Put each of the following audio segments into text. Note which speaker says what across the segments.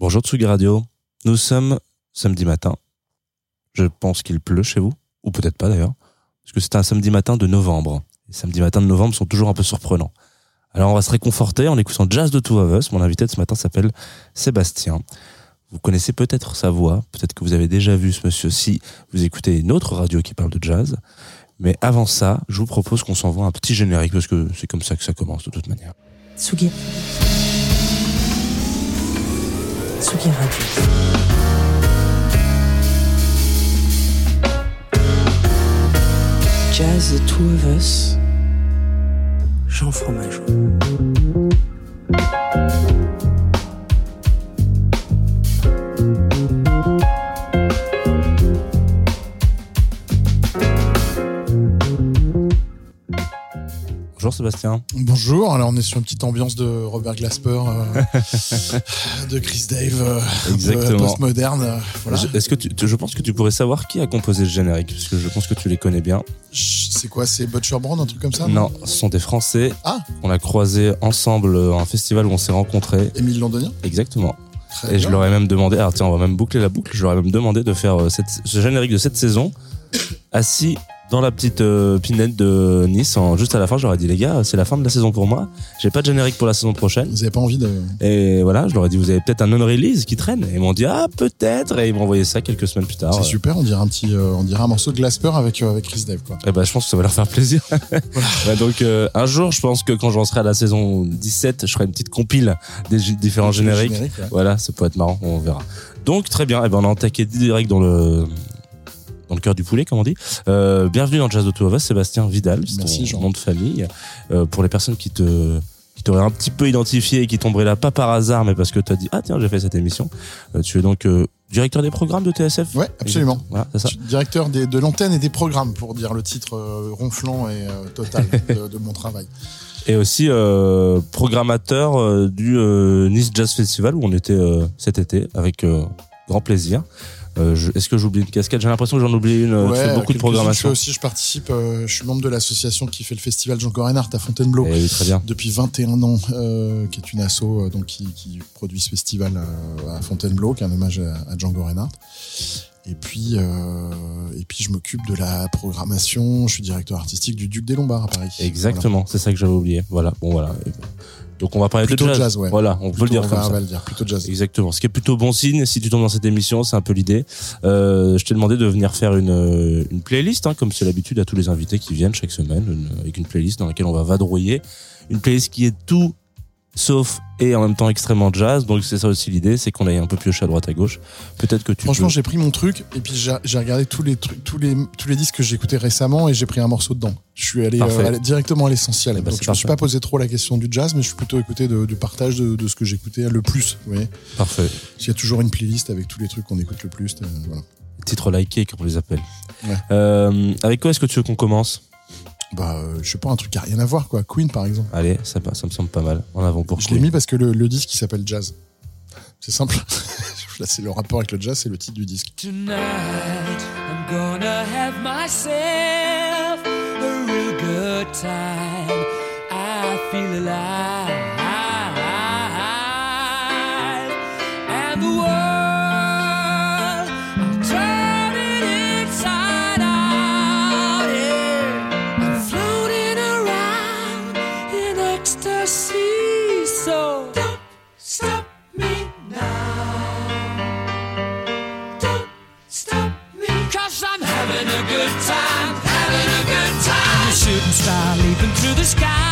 Speaker 1: Bonjour Tsugi Radio. Nous sommes samedi matin. Je pense qu'il pleut chez vous, ou peut-être pas d'ailleurs, parce que c'est un samedi matin de novembre. Les samedis matins de novembre sont toujours un peu surprenants. Alors on va se réconforter en écoutant Jazz de Two of Us. Mon invité de ce matin s'appelle Sébastien. Vous connaissez peut-être sa voix, peut-être que vous avez déjà vu ce monsieur si vous écoutez une autre radio qui parle de jazz. Mais avant ça, je vous propose qu'on s'envoie un petit générique parce que c'est comme ça que ça commence de toute manière.
Speaker 2: Tsugi. Tsugi Radio. Jazz The Two of Us. Jean Fromageau.
Speaker 1: Bonjour Sébastien.
Speaker 3: Bonjour, alors on est sur une petite ambiance de Robert Glasper, euh, de Chris Dave, euh,
Speaker 1: Exactement.
Speaker 3: postmoderne. euh, voilà.
Speaker 1: Est-ce que tu, tu- je pense que tu pourrais savoir qui a composé le générique parce que je pense que tu les connais bien.
Speaker 3: C'est quoi, c'est Butcher Brown, un truc comme ça
Speaker 1: Non, ce sont des Français.
Speaker 3: Ah.
Speaker 1: On a croisé ensemble à un festival où on s'est rencontrés.
Speaker 3: Émile Londonien
Speaker 1: Exactement.
Speaker 3: Très
Speaker 1: Et je leur ai même demandé, alors tiens, on va même boucler la boucle, je leur ai même demandé de faire euh, cette- ce générique de cette saison assis dans la petite euh, pinette de Nice. En, juste à la fin, je leur ai dit, les gars, c'est la fin de la saison pour moi. J'ai pas de générique pour la saison prochaine.
Speaker 3: Vous avez pas envie de.
Speaker 1: Et voilà, je leur ai dit, vous avez peut-être un non-release qui traîne. Et ils m'ont dit, ah, peut-être. Et ils m'ont envoyé ça quelques semaines plus tard.
Speaker 3: C'est super, on dirait un petit, euh, on dirait un morceau de Glasper avec avec Chris Dave quoi.
Speaker 1: Eh ben, je pense que ça va leur faire plaisir. Ouais, donc, euh, un jour, je pense que quand j'en serai à la saison 17, je ferai une petite compile des différents génériques.
Speaker 3: ouais.
Speaker 1: Voilà, ça peut être marrant, on verra. Donc très bien, eh ben on a attaqué direct dans le dans le cœur du poulet, comme on dit. Euh, bienvenue dans Jazz de Two Sébastien Vidal, c'est
Speaker 3: Merci,
Speaker 1: ton
Speaker 3: Jean.
Speaker 1: nom de famille. Euh, pour les personnes qui te qui t'auraient un petit peu identifié et qui tomberaient là pas par hasard, mais parce que tu as dit ah tiens j'ai fait cette émission. Euh, tu es donc euh, directeur des programmes de TSF.
Speaker 3: Ouais, absolument.
Speaker 1: Voilà, c'est ça.
Speaker 3: Je suis Directeur des- de l'antenne et des programmes pour dire le titre euh, ronflant et euh, total de, de mon travail.
Speaker 1: Et aussi euh, programmateur euh, du euh, Nice Jazz Festival où on était euh, cet été avec euh, grand plaisir. Euh, je- Est-ce que j'oublie une casquette? J'ai l'impression que j'en oublie une. euh, tu fais beaucoup de
Speaker 3: quelques-unes. Je
Speaker 1: programmation.
Speaker 3: fais aussi, je participe, euh, je suis membre de l'association qui fait le festival Jean Reinhardt à Fontainebleau.
Speaker 1: Eh oui, très bien.
Speaker 3: depuis 21 ans, euh, qui est une asso euh, donc qui, qui produit ce festival euh, à Fontainebleau, qui est un hommage à, à Django Reinhardt. Et puis, euh, et puis je m'occupe de la programmation. Je suis directeur artistique du Duc des Lombards à Paris.
Speaker 1: Exactement, c'est ça que j'avais oublié. Voilà, bon voilà. Donc on va parler
Speaker 3: Plutôt
Speaker 1: de jazz.
Speaker 3: jazz, ouais.
Speaker 1: Voilà, on
Speaker 3: Voilà.
Speaker 1: peut le dire
Speaker 3: Plutôt,
Speaker 1: comme
Speaker 3: on va,
Speaker 1: ça.
Speaker 3: on va le dire, plutôt jazz.
Speaker 1: Exactement. Ce qui est plutôt bon signe si tu tombes dans cette émission, c'est un peu l'idée. Euh, je t'ai demandé de venir faire une, euh, une playlist, hein, comme c'est l'habitude à tous les invités qui viennent chaque semaine, une- avec une playlist dans laquelle on va vadrouiller. Une playlist qui est tout sauf et en même temps extrêmement jazz. Donc c'est ça aussi l'idée, c'est qu'on aille un peu piocher à droite à gauche. Peut-être que tu
Speaker 3: Franchement,
Speaker 1: peux-
Speaker 3: j'ai pris mon truc et puis j'ai regardé tous les trucs, tous les tous les disques que j'ai écoutés récemment et j'ai pris un morceau dedans. Je suis allé, euh, directement à l'essentiel.
Speaker 1: Eh ben,
Speaker 3: Donc je me suis pas posé trop la question du jazz, mais je suis plutôt écouté du partage de, de ce que j'écoutais le plus. Vous voyez,
Speaker 1: Parfait.
Speaker 3: Qu'il y a toujours une playlist avec tous les trucs qu'on écoute le plus. voilà.
Speaker 1: Titre liké, comme on les appelle.
Speaker 3: Ouais.
Speaker 1: Euh, avec quoi est-ce que tu veux qu'on commence?
Speaker 3: Bah, euh, je sais pas, un truc qui a rien à voir, quoi. Queen, par exemple.
Speaker 1: Allez, ça, ça me semble pas mal. En avant pour
Speaker 3: Je
Speaker 1: Queen.
Speaker 3: l'ai mis parce que le, le disque, il s'appelle Jazz. C'est simple. Là, c'est le rapport avec le jazz, c'est le titre du disque.
Speaker 2: Tonight, I'm gonna have myself a real good time. I feel alive. The sky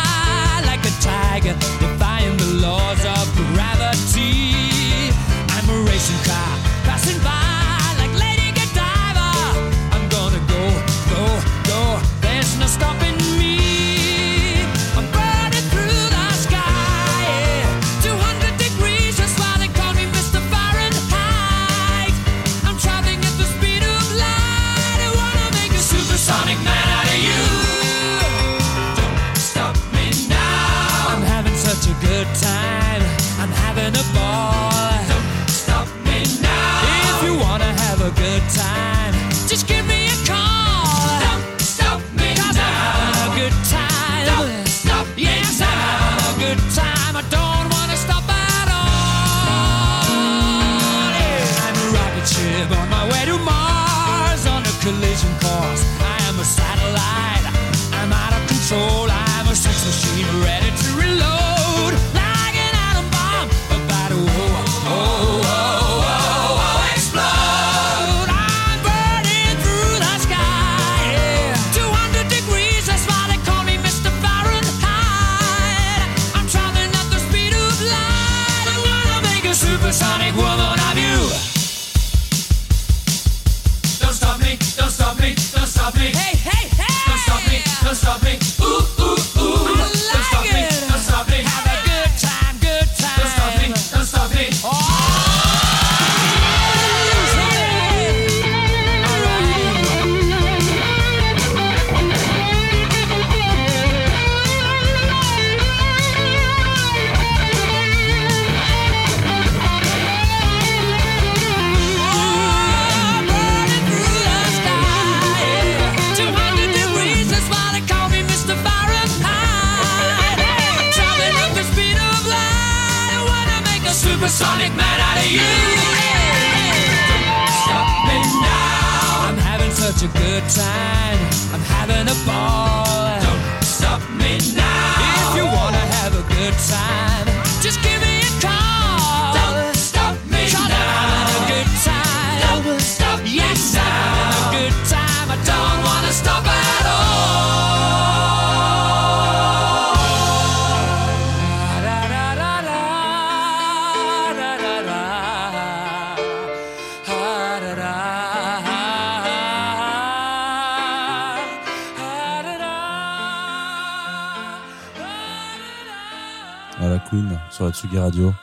Speaker 1: Tsugi Radio.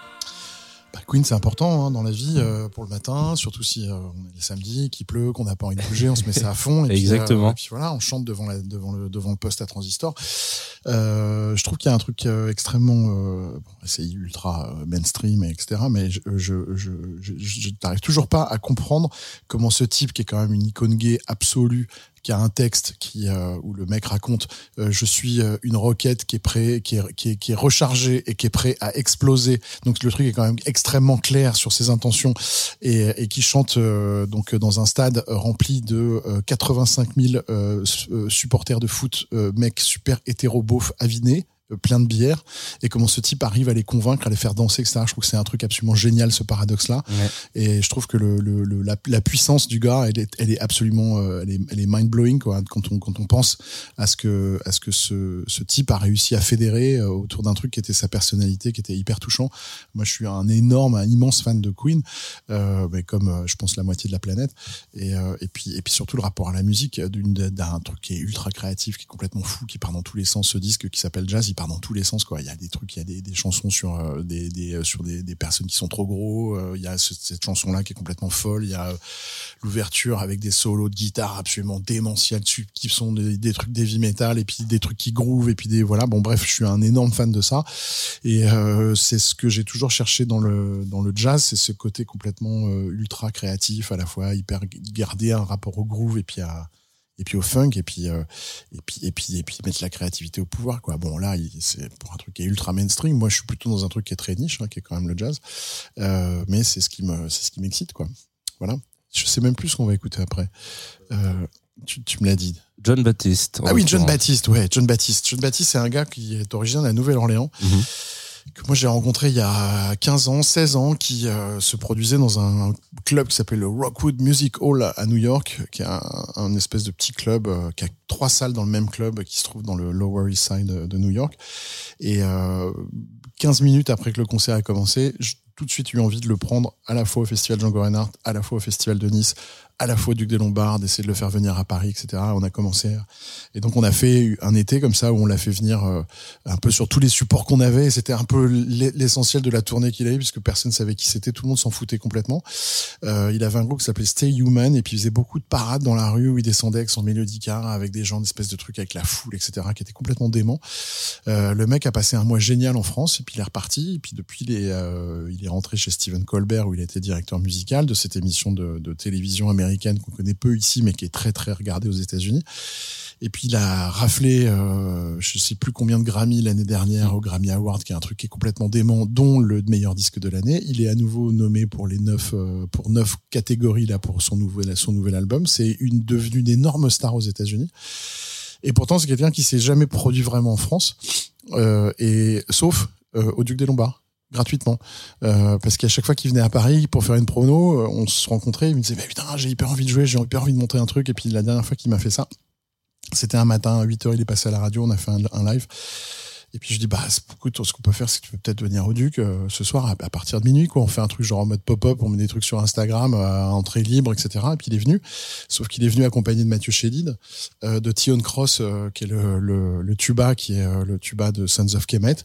Speaker 3: Bah, Queen, c'est important hein, dans la vie euh, pour le matin, surtout si euh, on est les samedis, qu'il pleut, qu'on n'a pas envie de bouger, on se met ça à fond. Et puis,
Speaker 1: Exactement.
Speaker 3: euh, et puis voilà, on chante devant, la, devant, le, devant le poste à transistor. Euh, je trouve qu'il y a un truc extrêmement, bon, c'est ultra mainstream, et etc. Mais je, je, je, je, je n'arrive toujours pas à comprendre comment ce type, qui est quand même une icône gay absolue, qui a un texte qui euh, où le mec raconte euh, je suis euh, une roquette qui est prêt qui est, qui est qui est rechargée et qui est prêt à exploser. Donc le truc est quand même extrêmement clair sur ses intentions et, et qui chante euh, donc dans un stade rempli de euh, 85 000 euh, su- euh, supporters de foot mecs super hétéro beauf avinés plein de bière et comment ce type arrive à les convaincre à les faire danser etc je trouve que c'est un truc absolument génial ce paradoxe là
Speaker 1: Ouais.
Speaker 3: et je trouve que le, le, le- la, la puissance du gars, elle est, elle est absolument, euh, elle est, elle est mind blowing quoi. Quand on quand on pense à ce que à ce que ce, ce type a réussi à fédérer euh, autour d'un truc qui était sa personnalité, qui était hyper touchant. Moi, je suis un énorme, un immense fan de Queen, euh, mais comme euh, je pense la moitié de la planète. Et euh, et puis et puis surtout le rapport à la musique euh, d'une d'un truc qui est ultra créatif, qui est complètement fou, qui part dans tous les sens. Ce disque qui s'appelle Jazz, dans tous les sens quoi. Il y a des trucs, il y a des, chansons sur euh, des, euh, sur des, personnes qui sont trop gros. euh, Il y a ce- cette chanson là qui est complètement folle. Il y a l'ouverture avec des solos de guitare absolument démentiels dessus, qui sont des, trucs d'heavy metal et puis des trucs qui groove et puis des voilà. Bon bref, je suis un énorme fan de ça et c'est ce que j'ai toujours cherché dans le dans le jazz, c'est ce côté complètement ultra créatif, à la fois hyper gardé un rapport au groove et puis à et puis au funk et puis euh, et puis et puis et puis mettre la créativité au pouvoir quoi. Bon là c'est pour un truc qui est ultra mainstream. Moi je suis plutôt dans un truc qui est très niche hein, qui est quand même le jazz. Euh, mais c'est ce qui me c'est ce qui m'excite quoi. Voilà. Je sais même plus ce qu'on va écouter après. Euh, tu, tu me l'as dit.
Speaker 1: John Baptiste.
Speaker 3: ah oui John. Baptiste ouais John Baptiste. John Baptiste c'est un gars qui est originaire de la Nouvelle-Orléans.
Speaker 1: Mhm.
Speaker 3: Que moi j'ai rencontré il y a 15 ans, 16 ans, qui euh, se produisait dans un club qui s'appelle le Rockwood Music Hall à New York, qui est un, espèce de petit club euh, qui a trois salles dans le même club qui se trouve dans le Lower East Side de, New York. Et euh, 15 minutes après que le concert a commencé, j'ai tout de suite eu envie de le prendre à la fois au Festival Django Reinhardt, à la fois au Festival de Nice, à la fois Duc des Lombards, d'essayer de le faire venir à Paris, etc. On a commencé. Et donc on a fait un été comme ça où on l'a fait venir euh, un peu sur tous les supports qu'on avait. C'était un peu l'e- l'essentiel de la tournée qu'il a eu puisque personne savait qui c'était. Tout le monde s'en foutait complètement. Euh, il avait un groupe qui s'appelait Stay Human et puis il faisait beaucoup de parades dans la rue où il descendait avec son mélodica, avec des gens d'espèce de trucs avec la foule, etc. qui était complètement dément. Euh, le mec a passé un mois génial en France et puis il est reparti. Et puis depuis, il est, rentré chez Stephen Colbert où il était directeur musical de cette émission de télévision américaine qu'on connaît peu ici mais qui est très très regardée aux États-Unis. Et puis il a raflé, euh, je sais plus combien de Grammy l'année dernière au Grammy Award, qui est un truc qui est complètement dément, dont le meilleur disque de l'année. Il est à nouveau nommé pour les neuf, euh, pour neuf catégories là pour son nouvel, son nouvel album. C'est une devenue une énorme star aux États-Unis. Et pourtant c'est quelqu'un qui s'est jamais produit vraiment en France, euh, et sauf euh, au Duc des Lombards gratuitement. Euh, parce qu'à chaque fois qu'il venait à Paris pour faire une promo euh, on se rencontrait il me disait mais putain j'ai hyper envie de jouer j'ai hyper envie de montrer un truc. Et puis la dernière fois qu'il m'a fait ça c'était un matin à 8h il est passé à la radio on a fait un live et puis je dis bah écoute ce qu'on peut faire c'est que tu peux peut-être venir au Duc euh, ce soir à, à partir de minuit quoi. On fait un truc genre en mode pop-up on met des trucs sur Instagram euh, entrée libre etc et puis il est venu. Sauf qu'il est venu accompagné de Mathieu Chédid euh, de Tion Cross euh, qui est le, le, le tuba qui est euh, le tuba de Sons of Kemet.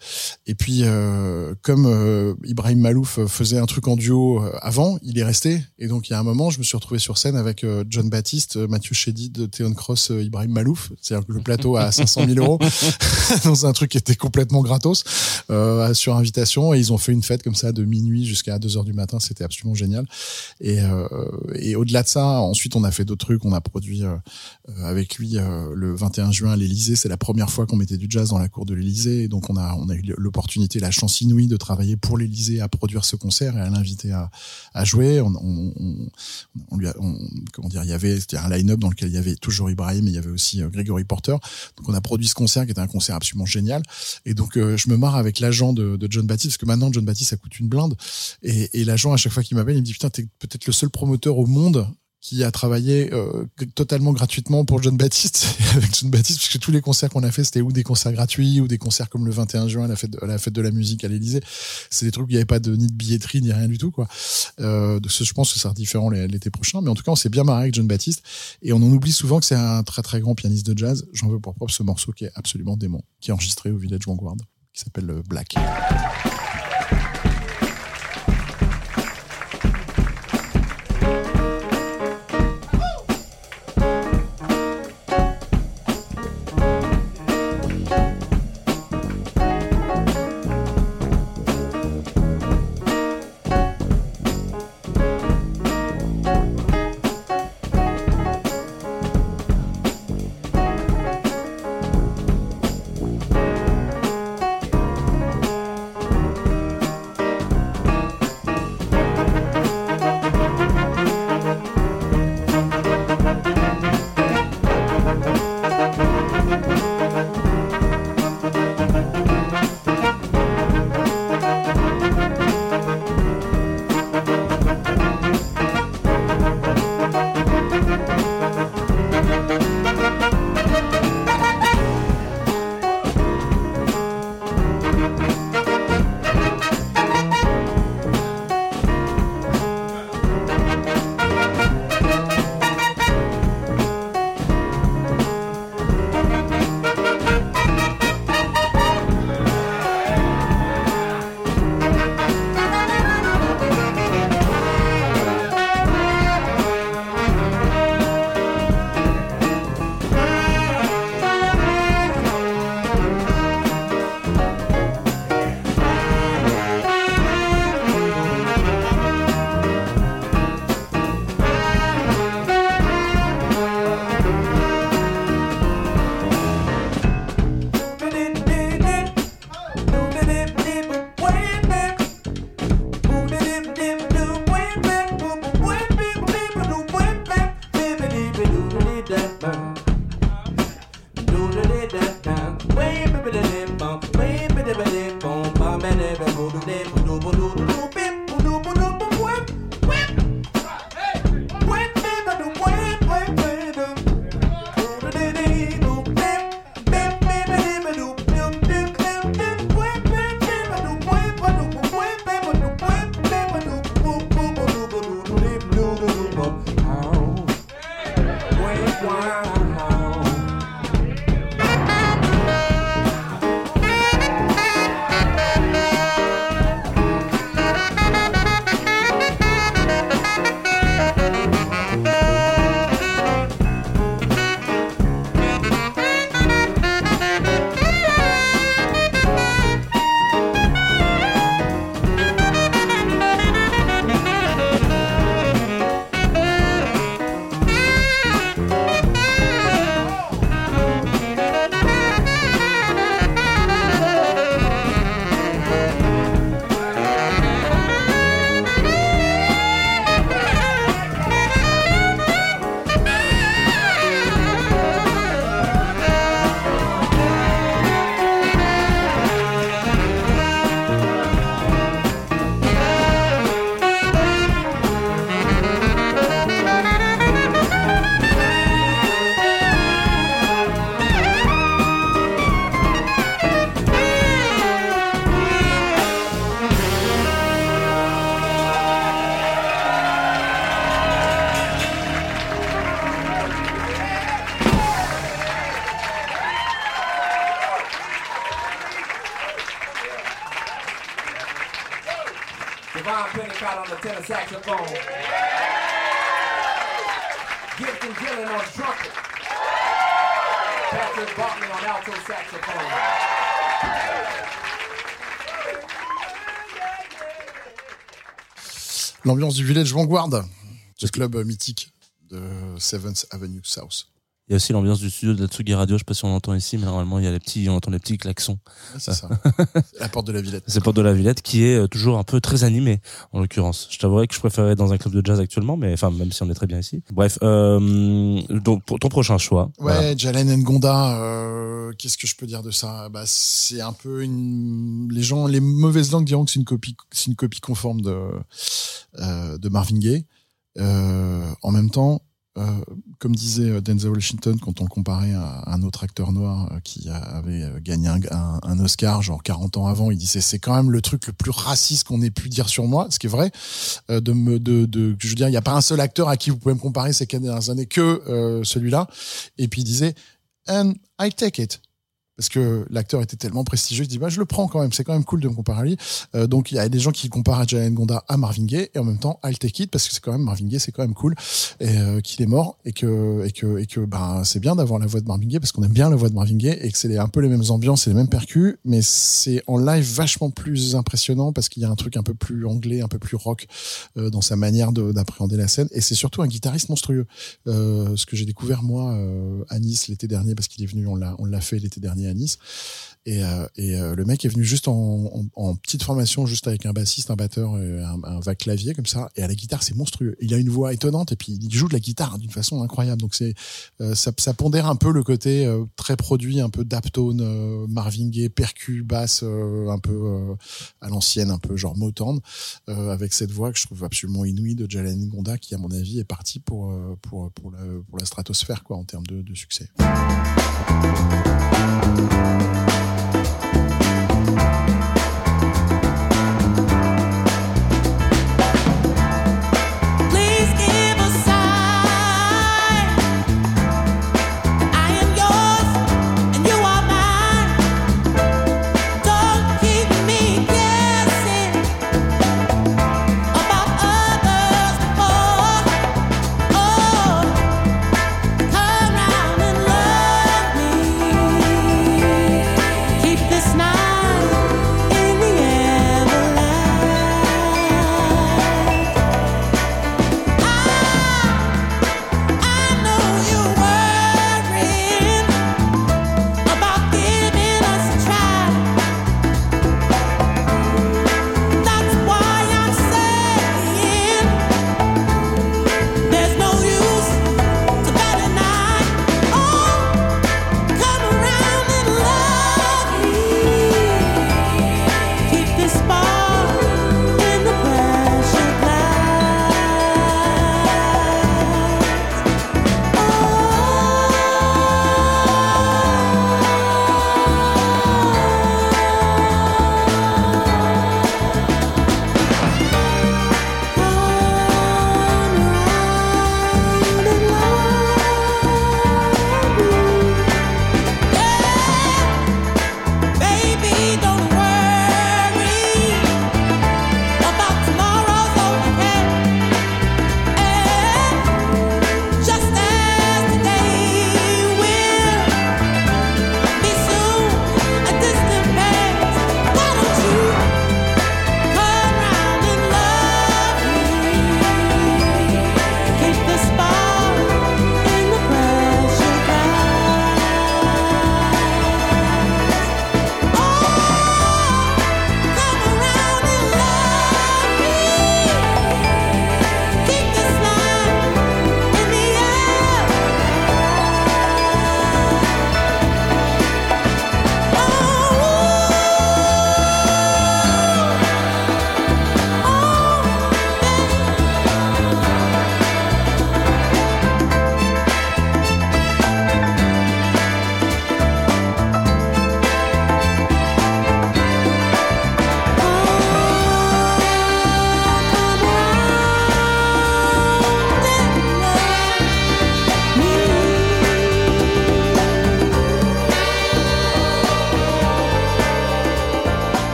Speaker 3: Et puis euh, comme euh, Ibrahim Malouf faisait un truc en duo avant il est resté. Et donc il y a un moment je me suis retrouvé sur scène avec John Baptiste Mathieu Chédid Théon Cross Ibrahim Malouf. C'est-à-dire que le plateau à 500 000 euros. Dans un truc qui était complètement gratos euh, sur invitation et ils ont fait une fête comme ça de minuit jusqu'à 2 heures du matin. C'était absolument génial. Et, euh, et au-delà de ça, ensuite on a fait d'autres trucs. On a produit euh, avec lui euh, le 21 juin à l'Élysée. C'est la première fois qu'on mettait du jazz dans la cour de l'Élysée. Et donc on a on a eu l'opportunité, la chance inouïe de travailler pour l'Élysée à produire ce concert et à l'inviter à, à jouer. On, on, on, on lui a, comment dire, il y avait un line-up dans lequel il y avait toujours Ibrahim, mais il y avait aussi euh, Gregory Porter. Donc on a produit ce concert qui était un concert absolument génial. Et donc euh, je me marre avec l'agent de, John Baptiste parce que maintenant John Baptiste ça coûte une blinde. Et, et l'agent à chaque fois qu'il m'appelle, il me dit putain t'es peut-être le seul promoteur au monde qui a travaillé euh, totalement gratuitement pour John Baptiste avec John Baptiste puisque tous les concerts qu'on a fait c'était ou des concerts gratuits ou des concerts comme le 21 juin à la fête de, la musique à l'Élysée. C'est des trucs où il n'y avait pas de ni de billetterie ni rien du tout quoi. Euh, ce, je pense que ça sera différent l'été prochain mais en tout cas on s'est bien marré avec John Baptiste et on en oublie souvent que c'est un très très grand pianiste de jazz. J'en veux pour propre ce morceau qui est absolument dément qui est enregistré au Village Vanguard qui s'appelle euh, Black L'ambiance du Village Vanguard, ce club mythique de 7th Avenue South.
Speaker 1: Il y a aussi l'ambiance du studio de la Tsugi Radio. Je sais pas si on l'entend ici, mais normalement, il y a les petits, on entend les petits klaxons.
Speaker 3: C'est ça. la porte de la Villette.
Speaker 1: C'est Porte de la Villette qui est euh, toujours un peu très animé, en l'occurrence. Je t'avouerais que je préférais être dans un club de jazz actuellement, mais enfin, même si on est très bien ici. Bref, euh, donc, pour ton prochain choix.
Speaker 3: Ouais,
Speaker 1: voilà.
Speaker 3: Jalen Ngonda, euh, qu'est-ce que je peux dire de ça? Bah, C'est un peu une... Les gens, les mauvaises langues diront que c'est une copie, c'est une copie conforme de, euh, de Marvin Gaye. Euh, en même temps, euh, comme disait euh, Denzel Washington quand on le comparait à un autre acteur noir euh, qui avait gagné un, Oscar genre 40 ans avant, il disait c'est quand même le truc le plus raciste qu'on ait pu dire sur moi, ce qui est vrai. De me, de, de, je veux dire, il n'y a pas un seul acteur à qui vous pouvez me comparer ces quatre dernières années que celui-là. Et puis il disait and I take it. Parce que l'acteur était tellement prestigieux, il dit bah je le prends quand même, c'est quand même cool de me comparer à lui. Euh, donc il y a des gens qui comparent Jalen Gonda à Marvin Gaye et en même temps I'll take it parce que c'est quand même Marvin Gaye, c'est quand même cool et euh, qu'il est mort et que et que et que ben c'est bien d'avoir la voix de Marvin Gaye parce qu'on aime bien la voix de Marvin Gaye et que c'est un peu les mêmes ambiances et les mêmes percus, mais c'est en live vachement plus impressionnant parce qu'il y a un truc un peu plus anglais, un peu plus rock euh, dans sa manière de- d'appréhender la scène et c'est surtout un guitariste monstrueux. Ce que j'ai découvert moi à Nice l'été dernier parce qu'il est venu, on l'a on l'a fait l'été dernier à Nice. Et, euh, euh, le mec est venu juste en, petite formation, juste avec un bassiste, un batteur, un, un va clavier comme ça. Et à la guitare, c'est monstrueux. Il a une voix étonnante et puis il joue de la guitare d'une façon incroyable. Donc c'est euh, ça, pondère un peu le côté très produit, un peu daptone, Marvin Gaye, percu, basse, un peu à l'ancienne, un peu genre Motown, avec cette voix que je trouve absolument inouïe de Jalen Gonda, qui à mon avis est parti pour pour pour la stratosphère quoi en termes de, de succès.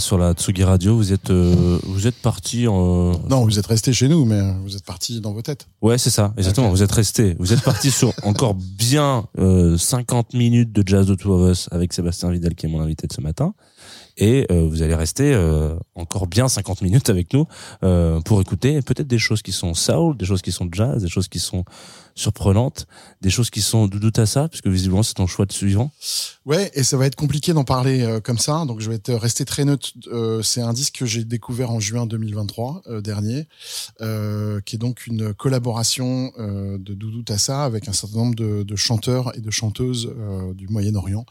Speaker 1: Sur la Tsugi Radio. Vous êtes, euh, vous êtes parti en.
Speaker 3: Non, vous êtes resté chez nous, mais vous êtes parti dans vos têtes.
Speaker 1: Ouais, c'est ça, exactement. Vous êtes resté. Vous êtes parti sur encore bien euh, 50 minutes de Jazz de Two of Us avec Sébastien Vidal qui est mon invité de ce matin. Et euh, vous allez rester euh, encore bien 50 minutes avec nous euh, pour écouter peut-être des choses qui sont soul, des choses qui sont jazz, des choses qui sont surprenantes, des choses qui sont Doudou Tassa, puisque visiblement c'est ton choix de suivant.
Speaker 3: Ouais, et ça va être compliqué d'en parler euh, comme ça, donc je vais être resté très neutre. Euh, c'est un disque que j'ai découvert en juin 2023 euh, dernier, qui est donc une collaboration de Doudou Tassa avec un certain nombre de, de chanteurs et de chanteuses du Moyen-Orient,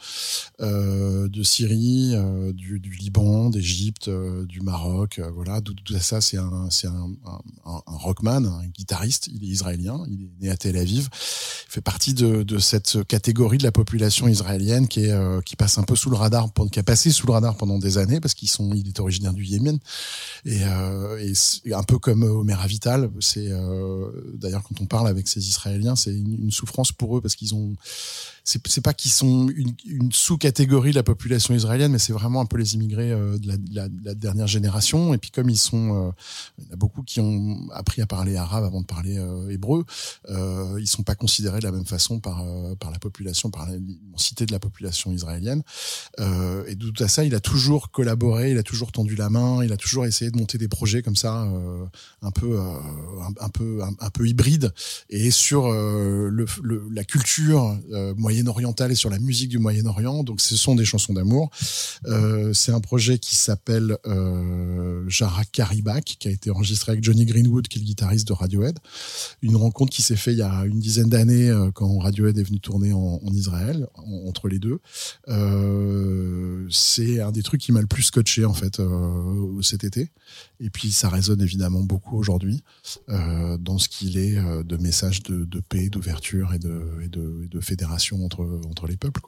Speaker 3: de Syrie, euh, du, Liban, d'Égypte, euh, du Maroc. euh, voilà, Doudou Tassa, c'est un, un, rockman, un guitariste. Il est israélien, il est né à Tel Aviv. Il fait partie de, cette catégorie de la population israélienne qui est euh, qui passe un peu sous le radar, qui a passé sous le radar pendant des années parce qu'ils sont, il est originaire du Yémen et, euh, un peu comme Omer Avital. C'est d'ailleurs quand on parle avec ces Israéliens, c'est une, une souffrance pour eux parce qu'ils ont c'est c'est pas qu'ils sont une, une sous-catégorie de la population israélienne, mais c'est vraiment un peu les immigrés euh, de, la, de de dernière génération. Et puis comme ils sont, euh, il y en a beaucoup qui ont appris à parler arabe avant de parler euh, hébreu, ils sont pas considérés de la même façon par par la population, par l'immensité de la population israélienne. Et tout à ça, il a toujours collaboré, il a toujours tendu la main, il a toujours essayé de monter des projets comme ça, un peu un, peu un, peu hybride et sur la culture euh, moyen-orientale et sur la musique du Moyen-Orient. Donc, ce sont des chansons d'amour. C'est un projet qui s'appelle euh, Jara Karibak, qui a été enregistré avec Johnny Greenwood, qui est le guitariste de Radiohead. Une rencontre qui s'est faite il y a une dizaine d'années euh, quand Radiohead est venu tourner en, Israël, en- entre les deux. Euh, c'est un des trucs qui m'a le plus scotché en fait euh, cet été. Et puis ça résonne évidemment beaucoup aujourd'hui dans ce qu'il est de message de, paix, d'ouverture et de, fédération entre, les peuples.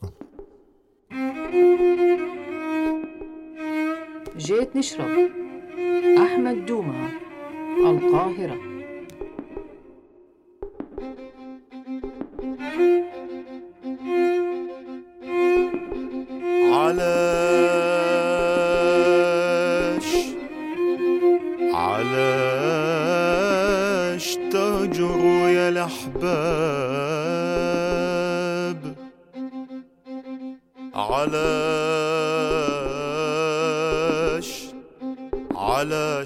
Speaker 4: جيت نشرب. أحمد دومة القاهرة.
Speaker 5: علاش علاش تهجروا يا الأحباب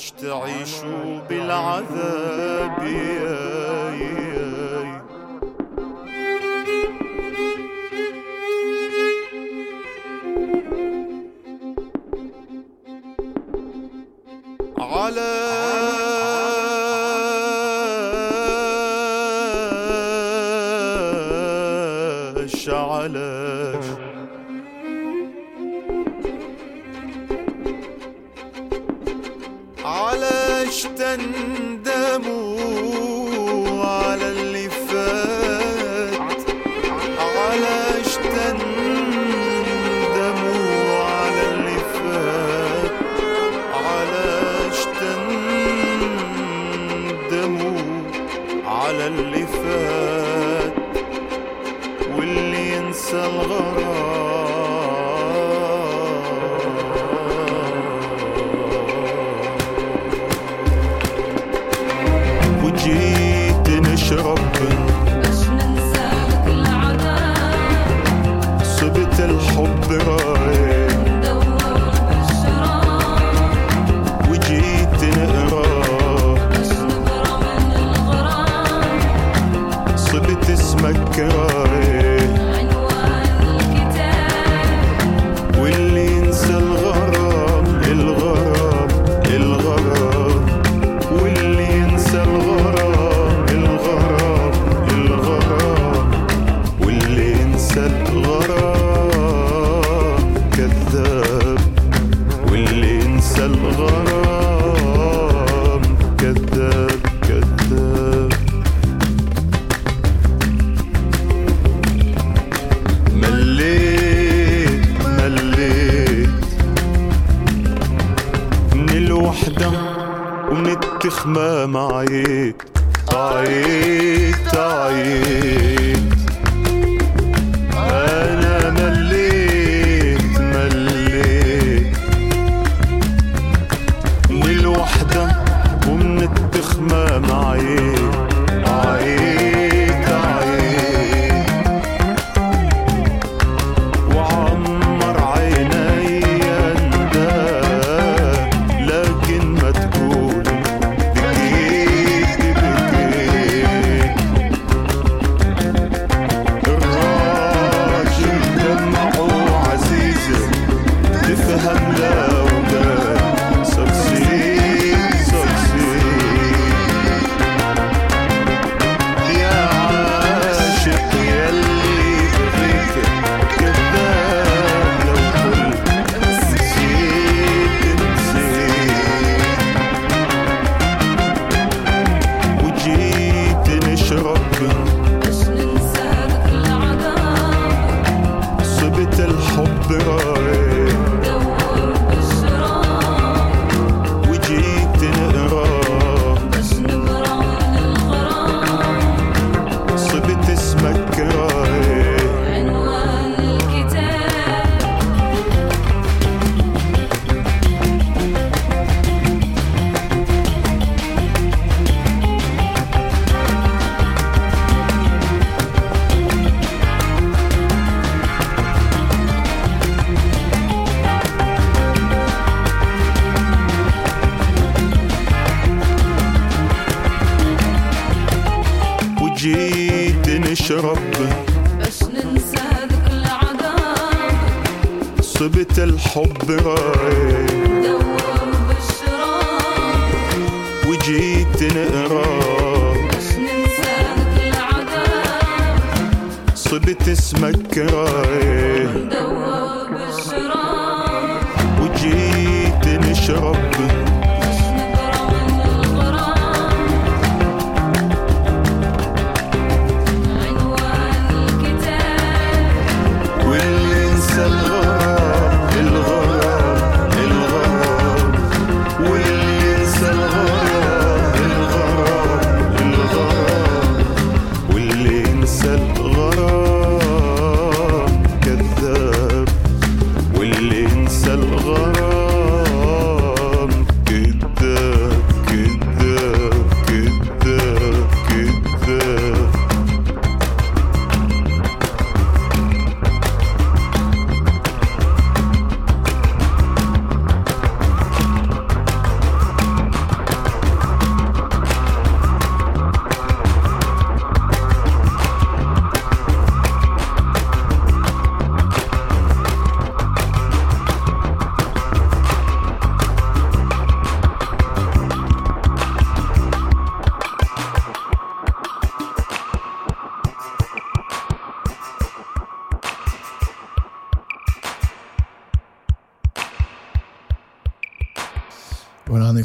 Speaker 5: تعيشوا بالعذاب يا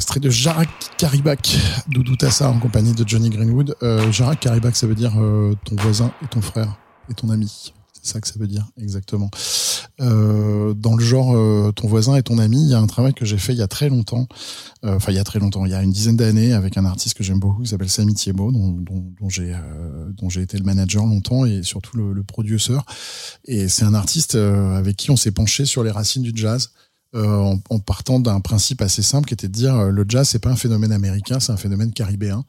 Speaker 3: extrait de Jarak Karibak, Doudou Tassa en compagnie de Johnny Greenwood. Euh, Jarak Karibak, ça veut dire euh, ton voisin et ton frère et ton ami. C'est ça que ça veut dire exactement. Euh, dans le genre euh, ton voisin et ton ami, il y a un travail que j'ai fait il y a très longtemps. Euh, Enfin, il y a très longtemps, il y a une dizaine d'années, avec un artiste que j'aime beaucoup, qui s'appelle Samy Thiebaud, dont, dont, dont j'ai euh, dont j'ai été le manager longtemps et surtout le, le producer. Et c'est un artiste euh, avec qui on s'est penché sur les racines du jazz euh, en, en partant d'un principe assez simple qui était de dire euh, le jazz c'est pas un phénomène américain c'est un phénomène caribéen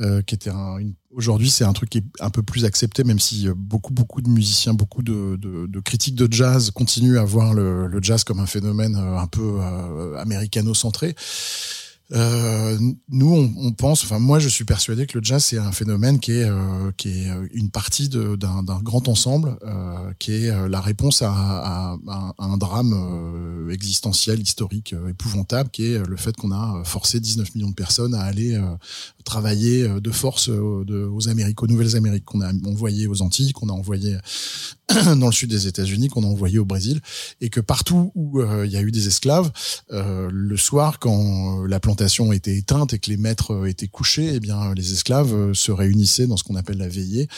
Speaker 3: euh, qui était un, une aujourd'hui c'est un truc qui est un peu plus accepté même si euh, beaucoup beaucoup de musiciens beaucoup de, de, de critiques de jazz continuent à voir le, le jazz comme un phénomène euh, un peu euh, américano-centré euh, nous, on, on pense, enfin moi, je suis persuadé que le jazz c'est un phénomène qui est euh, qui est euh, une partie d'un grand ensemble, euh, qui est euh, la réponse à, à- à un drame euh, existentiel, historique, épouvantable, qui est le fait qu'on a forcé 19 millions de personnes à aller travailler de force aux Amériques, aux Nouvelles-Amériques, qu'on a envoyé aux Antilles, qu'on a envoyé dans le sud des États-Unis, qu'on a envoyé au Brésil, et que partout où euh, il y a eu des esclaves, euh, le soir, quand euh, la plantation était éteinte et que les maîtres étaient couchés, eh bien, les esclaves se réunissaient dans ce qu'on appelle la veillée.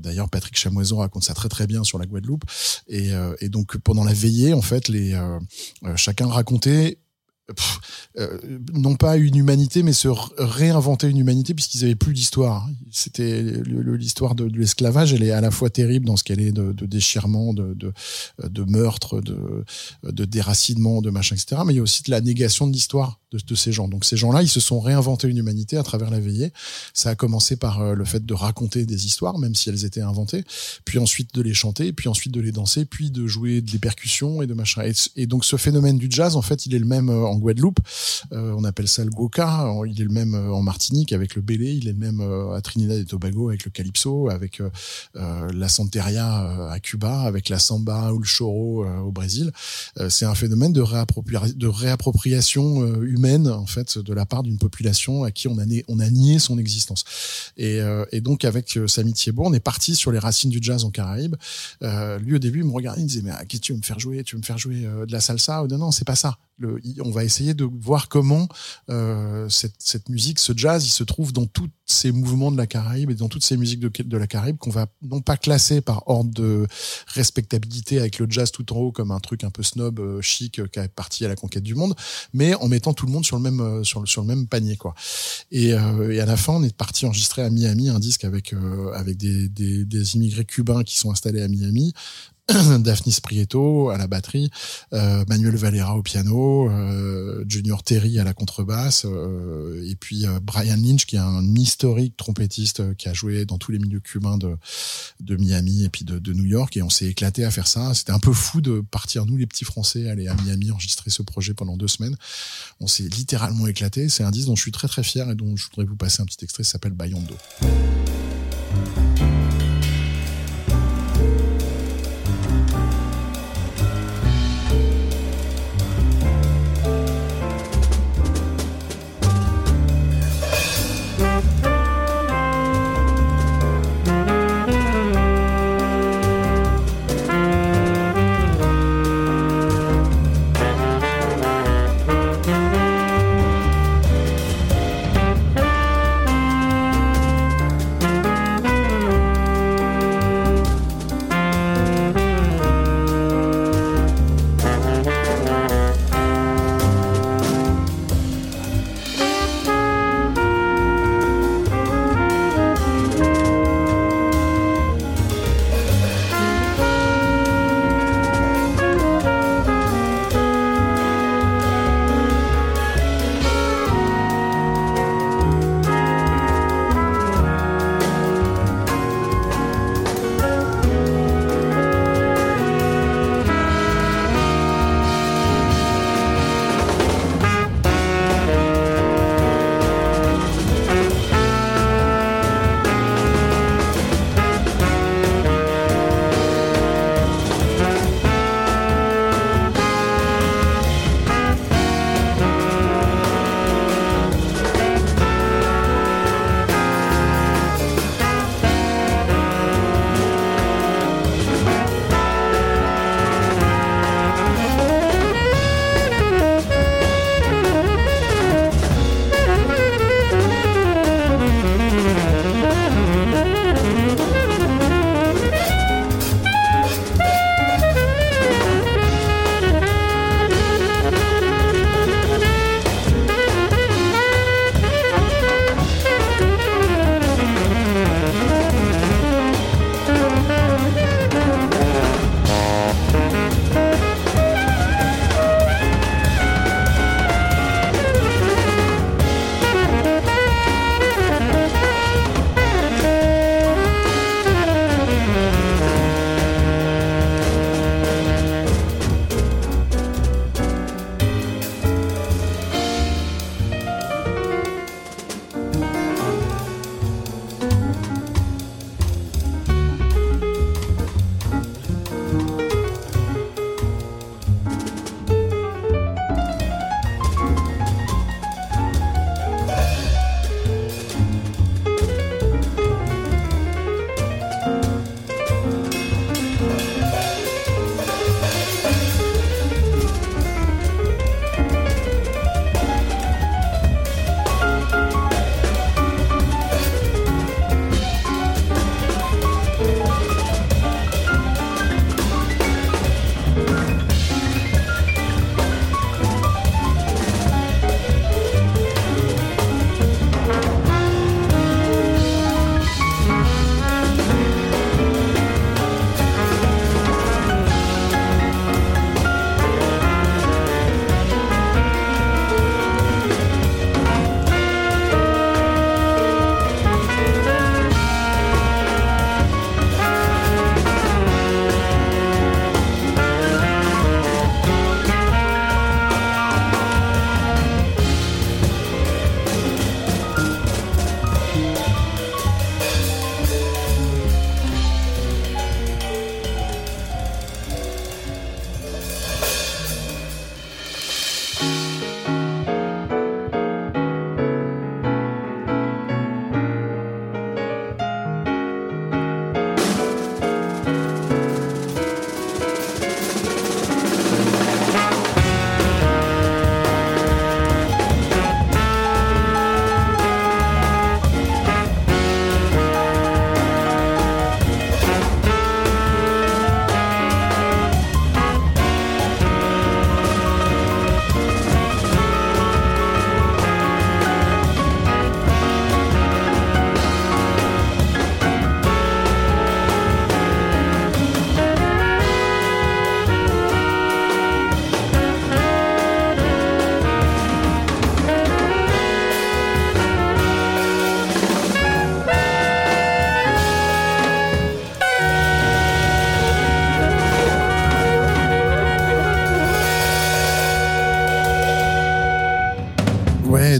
Speaker 3: D'ailleurs, Patrick Chamoiseau raconte ça très très bien sur la Guadeloupe. Et, donc, pendant la veillée, en fait, chacun racontait euh, non pas une humanité, mais se réinventer une humanité puisqu'ils avaient plus d'histoire. C'était l'histoire de, l'esclavage. Elle est à la fois terrible dans ce qu'elle est de, de déchirement, de, de, de meurtre, de, de déracinement, de machin, etc. Mais il y a aussi de la négation de l'histoire de, de ces gens. Donc ces gens-là, ils se sont réinventés une humanité à travers la veillée. Ça a commencé par euh, le fait de raconter des histoires, même si elles étaient inventées, puis ensuite de les chanter, puis ensuite de les danser, puis de jouer des percussions et de machin. Et, donc ce phénomène du jazz, en fait, il est le même euh, en Guadeloupe. Euh, on appelle ça le goka. Il est le même euh, en Martinique avec le bélé. Il est le même à Trinidad et Tobago avec le calypso, avec euh, la santeria à Cuba, avec la samba ou le choro au Brésil. C'est un phénomène de, réappropria- de réappropriation euh, en fait de la part d'une population à qui on a, nié son existence. Et, euh, donc avec euh, Samy Thiebaud, on est parti sur les racines du jazz en Caraïbes. Euh, lui au début, il me regardait, il me disait mais qu'est-ce que tu veux me faire jouer? Tu veux me faire jouer de la salsa? Non non, c'est pas ça. On va essayer de voir comment euh, cette, musique, ce jazz, il se trouve dans tous ces mouvements de la Caraïbe et dans toutes ces musiques de, la Caraïbe qu'on va non pas classer par ordre de respectabilité avec le jazz tout en haut comme un truc un peu snob, euh, chic, euh, qui est parti à la conquête du monde, mais en mettant tout le monde sur le même panier quoi. Et, à la fin, on est parti enregistrer à Miami un disque avec des des immigrés cubains qui sont installés à Miami. Daphnis Prieto à la batterie, euh, Manuel Valera au piano, euh, Junior Terry à la contrebasse, euh, et puis Brian Lynch qui est un historique trompettiste qui a joué dans tous les milieux cubains de, Miami et puis de, de New York, et on s'est éclaté à faire ça. C'était un peu fou de partir, nous les petits Français, aller à Miami enregistrer ce projet pendant deux semaines. On s'est littéralement éclaté. C'est un disque dont je suis très très fier et dont je voudrais vous passer un petit extrait, ça s'appelle Bayando.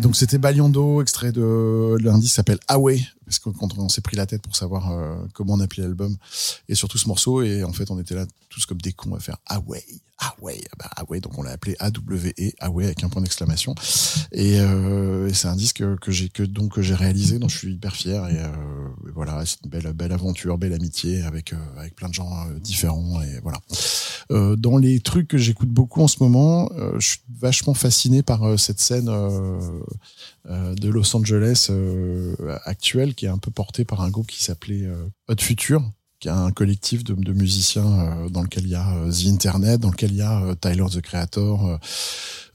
Speaker 3: Donc c'était Baliando, extrait de l'indice s'appelle Away, parce que quand on s'est pris la tête pour savoir euh, comment on appelait l'album, et surtout ce morceau, et en fait on était là tous comme des cons à faire Away, Away, ah bah Away, donc on l'a appelé A-W-E, Away avec un point d'exclamation, et, euh, et c'est un disque que, j'ai donc j'ai réalisé, dont je suis hyper fier, et, euh, et voilà, c'est une belle belle aventure, belle amitié avec avec plein de gens différents, et voilà. Dans les trucs que j'écoute beaucoup en ce moment, je suis vachement fasciné par cette scène de Los Angeles euh, actuelle qui est un peu portée par un groupe qui s'appelait euh, Hot Future qui est un collectif de, de musiciens euh, dans lequel il y a euh, The Internet, dans lequel il y a euh, Tyler the Creator, euh,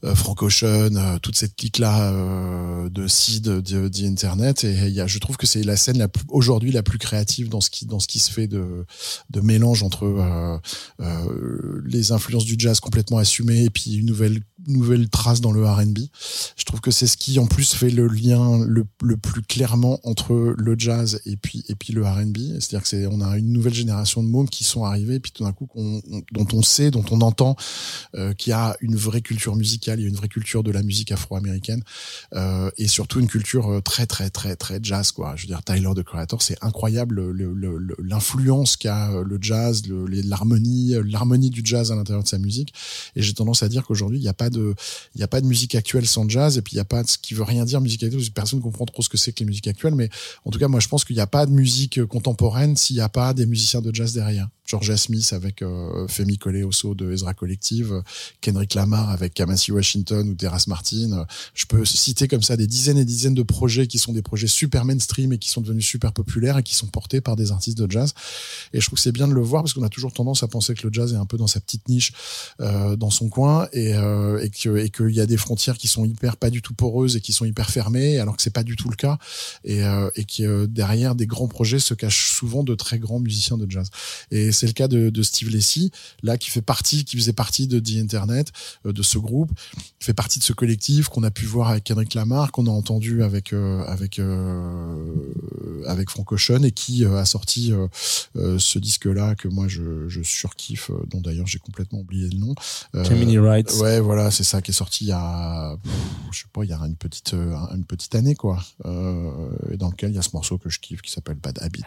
Speaker 3: euh, Frank Ocean, euh, toute cette clique-là euh, de Sid, de, The Internet. Et y a, je trouve que c'est la scène aujourd'hui la plus créative dans ce qui dans ce qui se fait de de mélange entre euh, euh, les influences du jazz complètement assumées et puis une nouvelle nouvelle trace dans le R&B. Je trouve que c'est ce qui en plus fait le lien le, le plus clairement entre le jazz et puis et puis le R&B. C'est-à-dire que c'est on a une nouvelle génération de mômes qui sont arrivés et puis tout d'un coup dont on sait, dont on entend euh, qu'il y a une vraie culture musicale, il y a une vraie culture de la musique afro-américaine euh, et surtout une culture euh, très très très très jazz quoi. Je veux dire Tyler the Creator, c'est incroyable le- le- le- l'influence qu'a euh, le jazz, l'harmonie, euh, l'harmonie du jazz à l'intérieur de sa musique. Et j'ai tendance à dire qu'aujourd'hui il n'y a pas de il y a pas de musique actuelle sans jazz et puis il y a pas ce qui veut rien dire musique actuelle. parce que Personne ne comprend trop ce que c'est que les musiques actuelles, mais en tout cas moi je pense qu'il n'y a pas de musique contemporaine s'il n'y a pas des musiciens de jazz derrière. Georgia Smith avec euh, Femi Koleoso de Ezra Collective, Kendrick Lamar avec Kamasi Washington ou Terrace Martin. Je peux citer comme ça des dizaines et dizaines de projets qui sont des projets super mainstream et qui sont devenus super populaires et qui sont portés par des artistes de jazz. Et je trouve que c'est bien de le voir parce qu'on a toujours tendance à penser que le jazz est un peu dans sa petite niche, euh, dans son coin, et, euh, et que et qu'il y a des frontières qui sont hyper pas du tout poreuses et qui sont hyper fermées, alors que c'est pas du tout le cas, et, euh, et que euh, derrière des grands projets se cachent souvent de très grands musiciens de jazz. C'est le cas de, de Steve Lacy, là qui fait partie, qui faisait partie de The Internet, euh, de ce groupe, qui fait partie de ce collectif qu'on a pu voir avec Kendrick Lamar, qu'on a entendu avec euh, avec euh, avec Frank Ocean et qui euh, a sorti ce disque-là que moi je, je surkiffe, dont d'ailleurs j'ai complètement oublié le nom.
Speaker 1: Gemini Rights.
Speaker 3: Ouais, voilà, c'est ça qui est sorti il y a, pff, je sais pas, il y a une petite, une petite année quoi, et dans lequel il y a ce morceau que je kiffe qui s'appelle Bad Habit.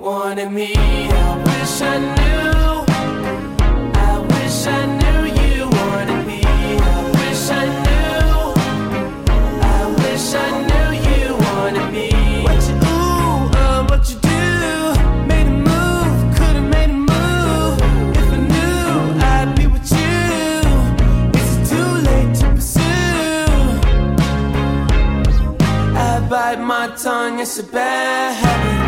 Speaker 6: Wanted me. I wish I knew. I wish I knew you wanted me. I wish I knew. I wish I knew you wanted me. What you ooh, uh, what you do? Made a move, could've made a move. If I knew, I'd be with you. Is it too late to pursue? I bite my tongue, it's a bad habit.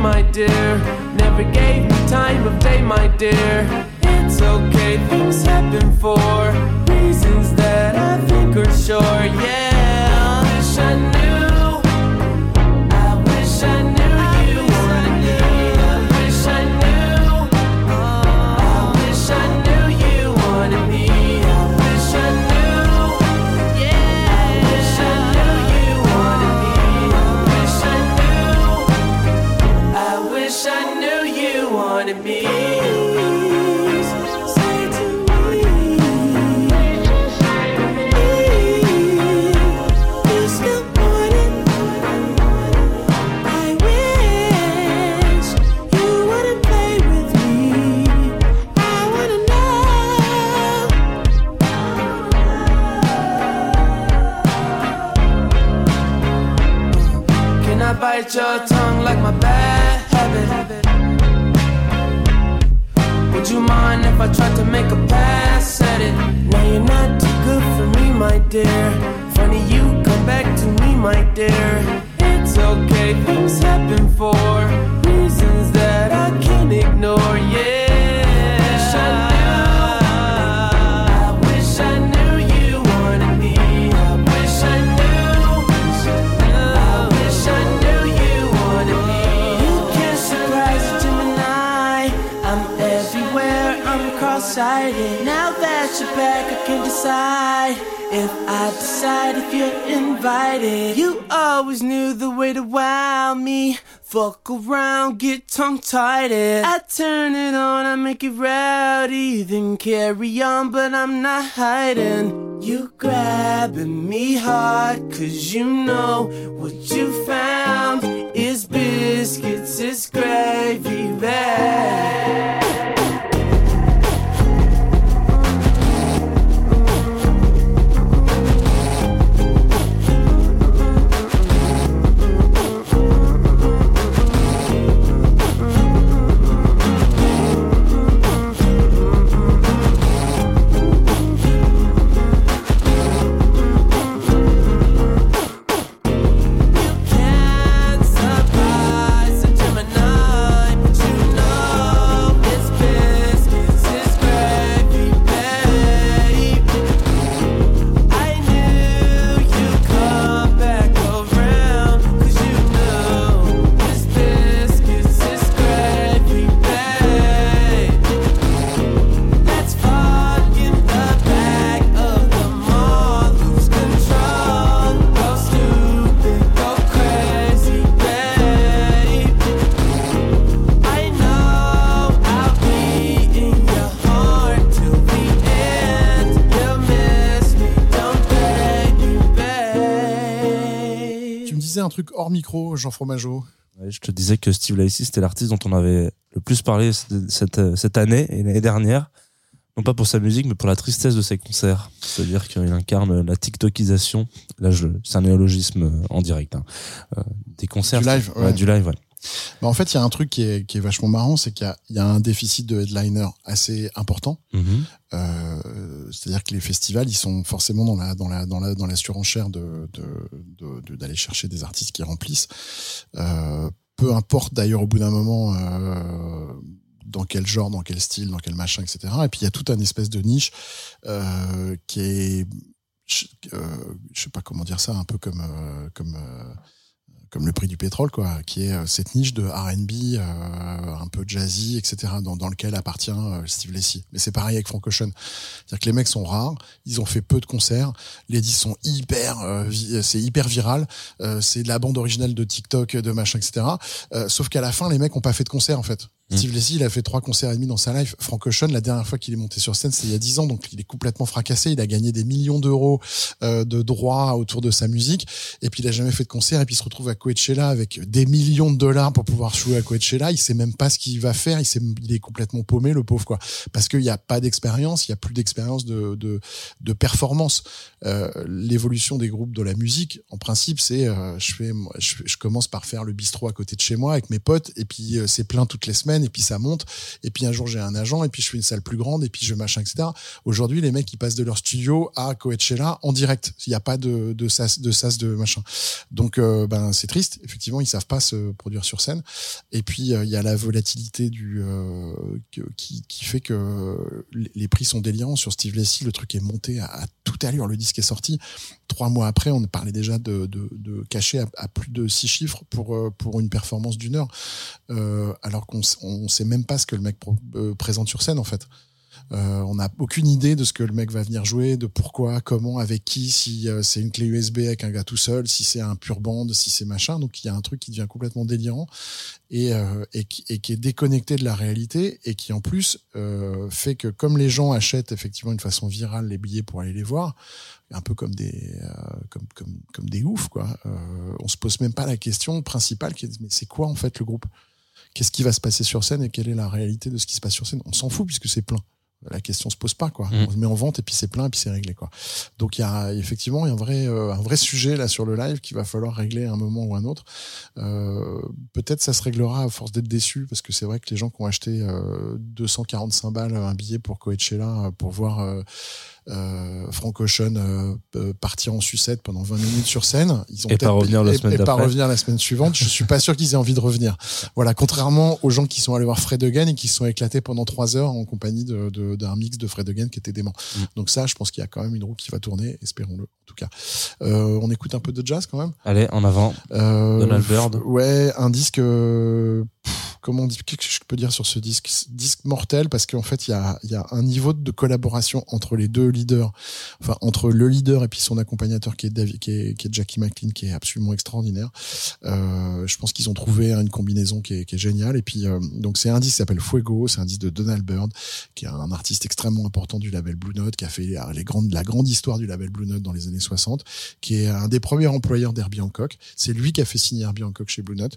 Speaker 6: My dear. Never gave me time of day, my dear. It's okay, things happen for reasons that I think are sure. Yeah, I wish I knew. I tried to make a pass at it? Now you're not too good for me, my dear. Funny you come back to me, my dear. It's okay, things happen for Now that you're back, I can decide. if I decide if you're invited. You always knew the way to wow me. Fuck around, get tongue tied. I turn it on, I make it rowdy, then carry on, but I'm not hiding. You grabbing me hard, cause you know what you found is biscuits, is gravy bag.
Speaker 3: Truc hors micro, Jean Fromageau.
Speaker 1: Ouais, je te disais que Steve Lacy, c'était l'artiste dont on avait le plus parlé cette, cette, cette année et l'année dernière. Non pas pour sa musique, mais pour la tristesse de ses concerts. C'est-à-dire qu'il incarne la TikTokisation. Là, c'est un néologisme en direct. hein. Euh, des concerts.
Speaker 3: Du live,
Speaker 1: Ouais,
Speaker 3: ouais.
Speaker 1: du live, ouais.
Speaker 3: Bah, en fait, il y a un truc qui est, qui est vachement marrant, c'est qu'il y a, il y a un déficit de headliner assez important.
Speaker 1: Mhm.
Speaker 3: Euh, C'est-à-dire que les festivals, ils sont forcément dans la dans la dans la dans la surenchère de de de- de- d'aller chercher des artistes qui remplissent. Euh, peu importe d'ailleurs au bout d'un moment euh, dans quel genre, dans quel style, dans quel machin, etc. Et puis il y a tout un espèce de niche qui est je, sais pas comment dire ça, un peu comme comme comme le prix du pétrole, quoi, qui est euh, cette niche de R&B, euh, un peu jazzy, etc., dans, dans lequel appartient euh, Steve Lacy. Mais c'est pareil avec Frank Ocean. C'est-à-dire que les mecs sont rares, ils ont fait peu de concerts, les disques sont hyper, euh, c'est hyper viral, c'est de la bande originale de TikTok, de machin, etc. Sauf qu'à la fin, les mecs ont pas fait de concert, en fait. Steve Lacy, il a fait trois concerts et demi dans sa life. Frank Ocean, la dernière fois qu'il est monté sur scène, c'était il y a dix ans, donc il est complètement fracassé. Il a gagné des millions d'euros euh, de droits autour de sa musique, et puis il a jamais fait de concert, et puis il se retrouve à Coachella avec des millions de dollars pour pouvoir jouer à Coachella. Il sait même pas ce qu'il va faire. Il, est complètement paumé, le pauvre, quoi, parce qu'il n'y a pas d'expérience, il y a plus d'expérience de, performance. Euh, L'évolution des groupes de la musique, en principe, c'est euh, je commence par faire le bistrot à côté de chez moi avec mes potes, et puis c'est plein toutes les semaines, et puis ça monte, et puis un jour j'ai un agent, et puis je fais une salle plus grande, et puis je machin, etc. Aujourd'hui, les mecs ils passent de leur studio à Coachella en direct. Il n'y a pas de de sas de sas de machin. Donc euh, ben c'est triste. Effectivement, ils savent pas se produire sur scène. Et puis euh, il y a la volatilité du euh, qui fait que les- prix sont délirants sur Steve Lacy. Le truc est monté à, à toute allure. Le disque est sorti trois mois après. On parlait déjà de de, cacher à, plus de six chiffres pour pour une performance d'une heure, alors qu'on on sait même pas ce que le mec euh, présente sur scène en fait. Euh, on n'a aucune idée de ce que le mec va venir jouer, de pourquoi, comment, avec qui, si euh, c'est une clé USB avec un gars tout seul, si c'est un pur band, si c'est machin. Donc il y a un truc qui devient complètement délirant et, qui, est déconnecté de la réalité et qui en plus fait que comme les gens achètent effectivement une façon virale les billets pour aller les voir, un peu comme des comme, comme, comme oufs quoi. On se pose même pas la question principale qui est mais c'est quoi en fait le groupe? Qu'est-ce qui va se passer sur scène et quelle est la réalité de ce qui se passe sur scène On s'en fout puisque c'est plein la question se pose pas quoi.
Speaker 1: Mm.
Speaker 3: On se met en vente et puis c'est plein et puis c'est réglé quoi. Donc il y a effectivement il y a un vrai euh, un vrai sujet là sur le live qu'il va falloir régler à un moment ou un autre. Euh, peut-être ça se réglera à force d'être déçu parce que c'est vrai que les gens qui ont acheté euh, 245 balles un billet pour Coachella euh, pour voir euh, euh, Frank Ocean euh, euh, partir en sucette pendant 20 minutes sur scène, ils ont
Speaker 1: Et pas revenir la semaine
Speaker 3: et pas revenir la semaine suivante. Je suis pas sûr qu'ils aient envie de revenir. Voilà, contrairement aux gens qui sont allés voir Fred Again et qui se sont éclatés pendant trois heures en compagnie de, de- d'un mix de Fred Again qui était dément.
Speaker 1: Mm.
Speaker 3: Donc ça, je pense qu'il y a quand même une roue qui va tourner, espérons-le en tout cas. Euh, on écoute un peu de jazz quand même.
Speaker 1: Allez, en avant.
Speaker 3: Euh,
Speaker 1: Donald Byrd.
Speaker 3: Ouais, un disque. euh, pff, comment qu'est-ce que je peux dire sur ce disque? Disque mortel parce qu'en fait, il y a, un niveau de collaboration entre les deux leaders, enfin entre le leader et puis son accompagnateur qui est David, qui est, Jackie McLean, qui est absolument extraordinaire. Euh, je pense qu'ils ont trouvé une combinaison qui est, géniale. Et puis, euh, donc c'est un disque qui s'appelle Fuego, c'est un disque de Donald Byrd, qui est un artiste extrêmement important du label Blue Note, qui a fait la grande histoire du label Blue Note dans les années 60, qui est un des premiers employeurs d'Herbie Hancock. C'est lui qui a fait signer Herbie Hancock chez Blue Note.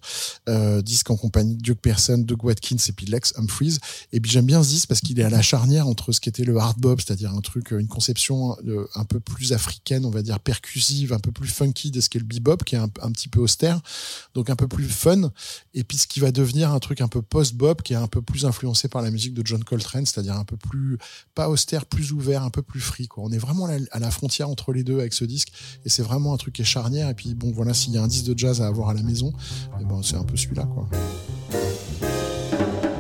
Speaker 3: Euh, disque en compagnie de Duke Pearson, Doug Watkins et puis Lex Humphries. Et puis j'aime bien disque parce qu'il est à la charnière entre ce qu'était le hard bop, c'est-à-dire un truc, une conception euh, un peu plus africaine, on va dire percussive, un peu plus funky de ce qu'est le bebop, qui est un, petit peu austère, donc un peu plus fun. Et puis ce qui va devenir un truc un peu post-bop, qui est un peu plus influencé par la musique de John Coltrane, c'est-à-dire un peu plus, pas austère, plus ouvert, un peu plus free, quoi. On est vraiment à la, à la frontière entre les deux avec ce disque. Et c'est vraiment un truc qui est charnière. Et puis bon, voilà, s'il y a un disque de jazz à avoir à la maison, eh ben, c'est un peu celui-là, quoi.
Speaker 7: Thank you.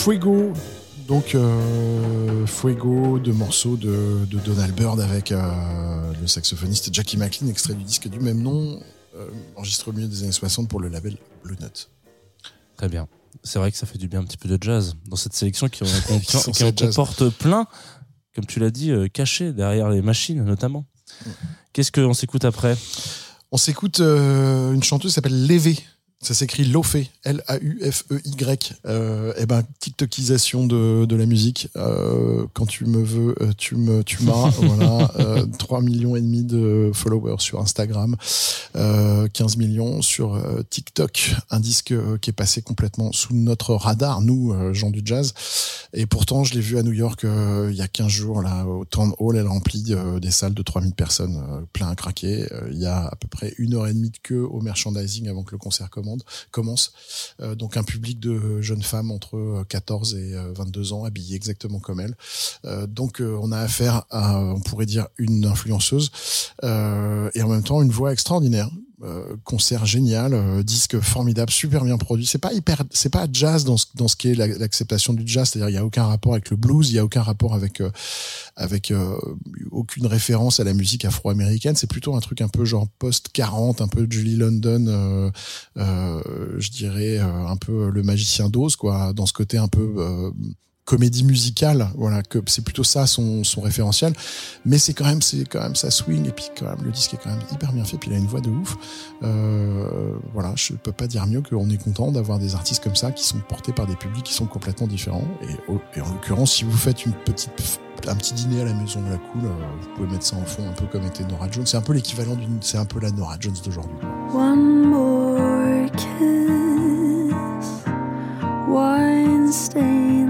Speaker 3: Fuego. Donc euh, Fuego, deux morceaux de, de Donald Byrd avec euh, le saxophoniste Jackie McLean, extrait du disque du même nom, euh, enregistré au milieu des années 60 pour le label Blue Note.
Speaker 1: Très bien. C'est vrai que ça fait du bien un petit peu de jazz dans cette sélection qui en, Qui comporte plein, comme tu l'as dit, cachés derrière les machines notamment. Qu'est-ce qu'on s'écoute après?
Speaker 3: On s'écoute une chanteuse qui s'appelle Lévé. Ça s'écrit Lofé, L-A-U-F-E-Y. Euh, et ben, TikTokisation de, de la musique. Euh, quand tu me veux, euh, tu me, tu m'as. voilà, euh, 3 millions et demi de followers sur Instagram, euh, 15 millions sur euh, TikTok. Un disque qui est passé complètement sous notre radar, nous, gens du jazz. Et pourtant, je l'ai vu à New York il y a 15 jours, là, au Town Hall. Elle remplit des salles de 3000 personnes, plein à craquer. Il y a à peu près une heure et demie de queue au merchandising avant que le concert commence. Euh, donc un public de jeunes femmes entre euh, 14 et euh, 22 ans, habillées exactement comme elle. Euh, donc euh, on a affaire à, on pourrait dire, une influenceuse euh, et en même temps une voix extraordinaire. Euh, concert génial, euh, disque formidable, super bien produit. C'est pas hyper, c'est pas jazz dans ce, dans ce qui est la- l'acceptation du jazz, c'est-à-dire il y a aucun rapport avec le blues, il y a aucun rapport avec euh, avec euh, aucune référence à la musique afro-américaine. C'est plutôt un truc un peu genre post 40, un peu Julie London, euh, je dirais un peu le magicien d'Oz, quoi, dans ce côté un peu comédie musicale, voilà, que c'est plutôt ça son, référentiel. Mais c'est quand même, c'est quand même ça swing et puis quand même le disque est quand même hyper bien fait. Puis il a une voix de ouf. Euh, voilà, je peux pas dire mieux qu'on est content d'avoir des artistes comme ça qui sont portés par des publics qui sont complètement différents. Et, en l'occurrence, si vous faites une petite un petit dîner à la maison de la cool, euh, vous pouvez mettre ça en fond un peu comme était Nora Jones. C'est un peu l'équivalent d'une, c'est un peu la Nora Jones d'aujourd'hui.
Speaker 8: One more kiss, wine stained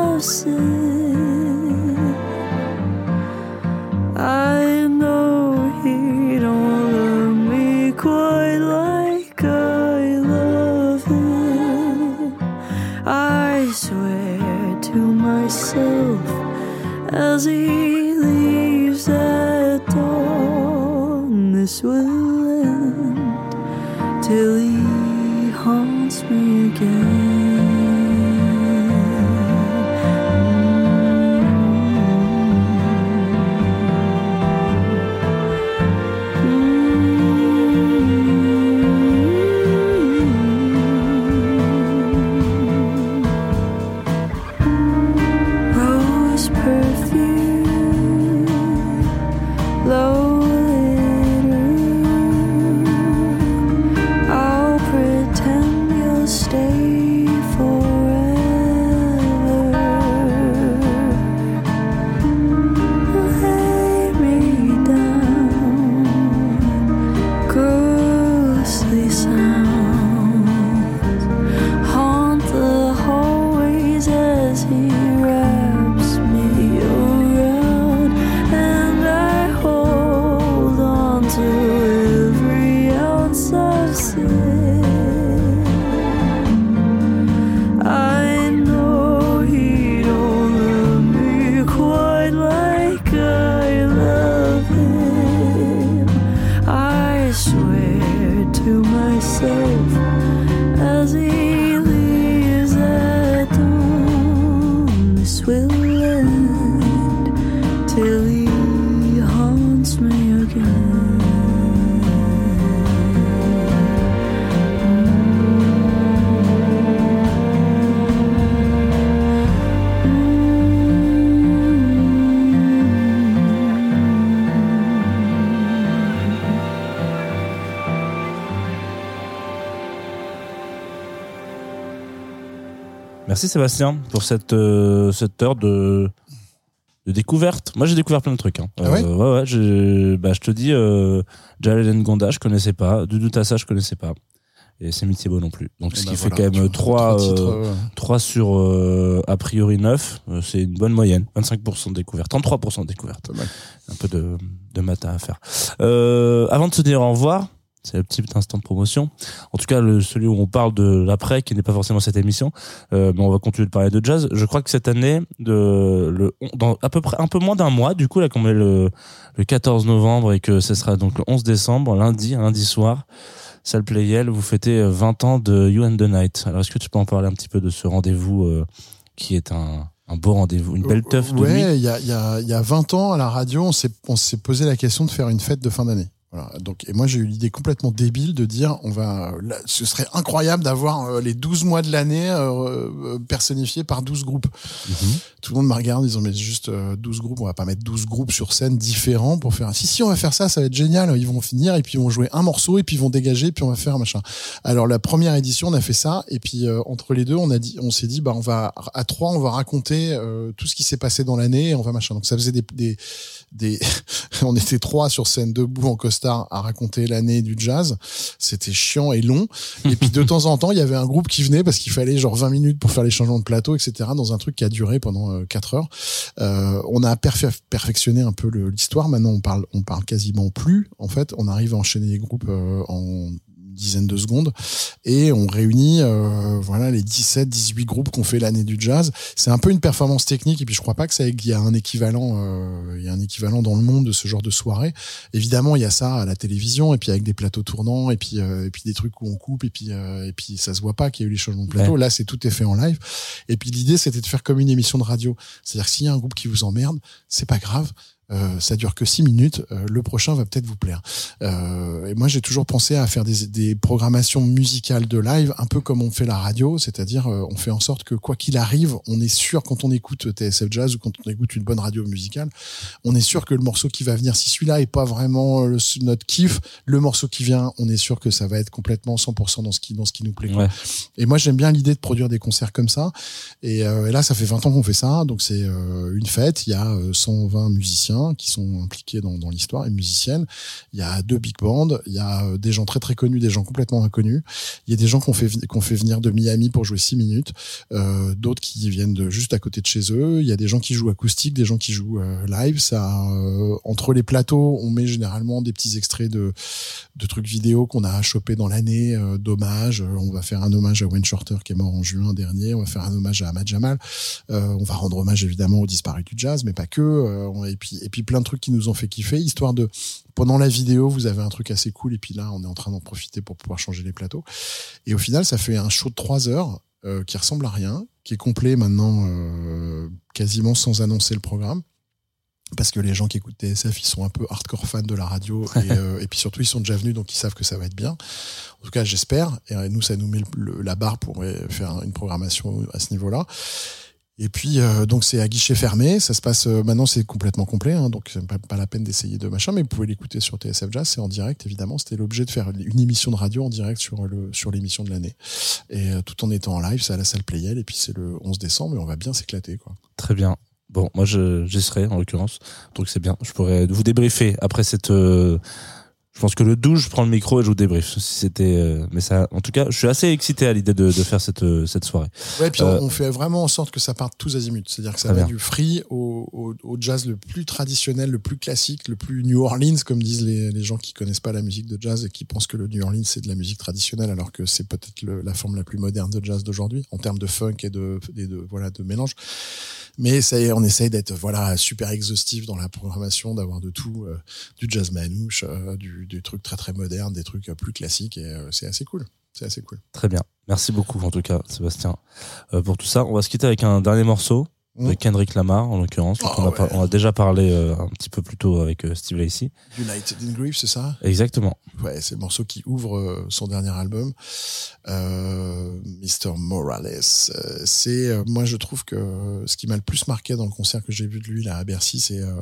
Speaker 8: i swear to myself as he leaves at all this world till he haunts me again.
Speaker 1: Sébastien pour cette, euh, cette heure de, de découverte. Moi j'ai découvert plein de trucs. Hein.
Speaker 3: Ah ouais
Speaker 1: ouais, ouais, bah, je te dis, euh, Jalal Ngonda, je connaissais pas. Doudou Tassa, je connaissais pas. et Semi Thibault non plus. Donc ce
Speaker 3: Et
Speaker 1: qui fait quand même
Speaker 3: vois,
Speaker 1: 3
Speaker 3: trois titres, euh,
Speaker 1: 3 sur euh, a priori 9, euh, c'est une bonne moyenne, 25% de découverte, 33% de découverte. Un peu de de matin à faire. Euh, avant de se dire au revoir, c'est le petit instant de promotion. En tout cas, le, celui où on parle de l'après, qui n'est pas forcément cette émission, euh, mais on va continuer de parler de jazz. Je crois que cette année, de, le, dans à peu près un peu moins d'un mois, du coup, là, qu'on est le, le 14 novembre et que ce sera donc le 11 décembre, lundi, lundi soir, salle Playel, vous fêtez euh, 20 ans de You and the Night. Alors, est-ce que tu peux en parler un petit peu de ce rendez-vous euh, qui est un, un beau rendez-vous, une belle teuf de
Speaker 3: Ouais, il y a, y, a, y a 20 ans, à la radio, on s'est posé la question de faire une fête de fin d'année. Voilà. Donc, et moi, j'ai eu l'idée complètement débile de dire, on va, là, ce serait incroyable d'avoir euh, les 12 mois de l'année euh, euh, personnifiés par 12 groupes.
Speaker 1: Mhm.
Speaker 3: Tout le monde m'a regardé en disant, mais juste euh, 12 groupes, on va pas mettre 12 groupes sur scène différents pour faire un... Si, si, on va faire ça, ça va être génial. Ils vont finir et puis ils vont jouer un morceau et puis ils vont dégager et puis on va faire un machin. Alors, la première édition, on a fait ça et puis euh, entre les deux, on a dit, on s'est dit, bah, on va, à trois, on va raconter euh, tout ce qui s'est passé dans l'année et on va machin. Donc, ça faisait des, des, des... on était trois sur scène debout en costard à raconter l'année du jazz. C'était chiant et long. Et puis de temps en temps, il y avait un groupe qui venait parce qu'il fallait genre 20 minutes pour faire les changements de plateau, etc. Dans un truc qui a duré pendant euh, 4 heures. Euh, on a perfe- perfectionné un peu l'histoire. Maintenant, on parle, on parle quasiment plus. En fait, on arrive à enchaîner les groupes euh, en dizaine de secondes. Et on réunit euh, voilà les 17 18 groupes qu'on fait l'année du jazz. C'est un peu une performance technique et puis je crois pas que ça il y a un équivalent euh, il y a un équivalent dans le monde de ce genre de soirée. Évidemment il y a ça à la télévision et puis avec des plateaux tournants et puis euh, et puis des trucs où on coupe et puis euh, et puis ça se voit pas qu'il y a eu les changements de plateau. Là c'est tout est fait en live. Et puis l'idée c'était de faire comme une émission de radio. C'est-à-dire que s'il y a un groupe qui vous emmerde c'est pas grave euh, ça dure que six minutes. euh, le prochain va peut-être vous plaire. Euh, et moi, j'ai toujours pensé à faire des, des programmations musicales de live, un peu comme on fait la radio, c'est-à-dire euh, on fait en sorte que quoi qu'il arrive, on est sûr quand on écoute TSF Jazz ou quand on écoute une bonne radio musicale, on est sûr que le morceau qui va venir, si celui-là est pas vraiment euh, le- notre kiff, le morceau qui vient, on est sûr que ça va être complètement 100% dans ce qui dans ce qui nous plaît. quoi.
Speaker 1: Ouais.
Speaker 3: Et moi, j'aime bien l'idée de produire des concerts comme ça. Et, euh, et là, ça fait 20 ans qu'on fait ça. Donc, c'est euh, une fête. Il y a euh, 120 musiciens qui sont impliqués dans, l'histoire et musiciennes. Il y a deux big bands. Il y a euh, des gens très, très connus, des gens complètement inconnus. Il y a des gens qu'on fait, qu'on fait venir de Miami pour jouer 6 minutes. Euh, D'autres qui viennent de juste à côté de chez eux. Il y a des gens qui jouent acoustique, des gens qui jouent euh, live. Entre les plateaux, on met généralement des petits extraits de, de trucs vidéo qu'on a chopé dans l'année, d'hommages. On va faire un hommage à Wayne Shorter qui est mort en juin dernier. On va faire un hommage à Ahmad Jamal. On va rendre hommage évidemment aux disparus du jazz, mais pas que. Et puis puis plein de trucs qui nous ont fait kiffer, histoire de pendant la vidéo vous avez un truc assez cool et puis là on est en train d'en profiter pour pouvoir changer les plateaux. Et au final ça fait un show de trois heures euh, qui ressemble à rien, qui est complet maintenant euh, quasiment sans annoncer le programme parce que les gens qui écoutent TSF, ils sont un peu hardcore fans de la radio et, euh, et puis surtout ils sont déjà venus donc ils savent que ça va être bien. En tout cas, j'espère. Et nous, ça nous met le- la barre pour faire une programmation à ce niveau-là. Et puis euh, donc c'est à guichet fermé, ça se passe euh, maintenant c'est complètement complet, hein, donc c'est pas, pas la peine d'essayer de machin, mais vous pouvez l'écouter sur TSF Jazz, c'est en direct évidemment. C'était l'objet de faire une émission de radio en direct sur le sur l'émission de l'année, et euh, tout en étant en live, c'est à la salle Playel, et puis c'est le 11 décembre, et on va bien s'éclater quoi.
Speaker 1: Très bien. Bon, moi j'y serai en l'occurrence, donc c'est bien. Je pourrais vous débriefer après cette. Je pense que le 12, je prends le micro et je vous débrief. C'était, euh, mais ça, en tout cas, je suis assez excité à l'idée de, de faire cette euh, cette soirée.
Speaker 3: Ouais, puis
Speaker 1: Euh,
Speaker 3: on, on fait vraiment en sorte que ça parte tous azimuts. C'est-à-dire que ça va
Speaker 1: bien.
Speaker 3: du free au, au, au jazz le plus traditionnel, le plus classique, le plus New Orleans, comme disent les, les gens qui connaissent pas la musique de jazz et qui pensent que le New Orleans c'est de la musique traditionnelle, alors que c'est peut-être le- la forme la plus moderne de jazz d'aujourd'hui en termes de funk et de, et de voilà de mélange. Mais ça y est, on essaye d'être voilà super exhaustif dans la programmation, d'avoir de tout, du jazz manouche, euh, du, du truc très très moderne, des trucs plus classiques et euh, c'est assez cool. C'est assez cool.
Speaker 1: Très bien. Merci beaucoup en tout cas, Sébastien, euh, pour tout ça. On va se quitter avec un dernier morceau de
Speaker 3: Mm.
Speaker 1: Kendrick Lamar en l'occurrence. dont
Speaker 3: Ah
Speaker 1: on, a par-
Speaker 3: ouais.
Speaker 1: on a déjà parlé euh, un petit peu plus tôt avec euh, Steve Lacey.
Speaker 3: United in Grief, c'est ça?
Speaker 1: Exactement.
Speaker 3: Ouais, c'est le morceau qui ouvre euh, son dernier album, euh, Mr. Morales. Euh, c'est, euh, moi, je trouve que ce qui m'a le plus marqué dans le concert que j'ai vu de lui là à Bercy, c'est euh,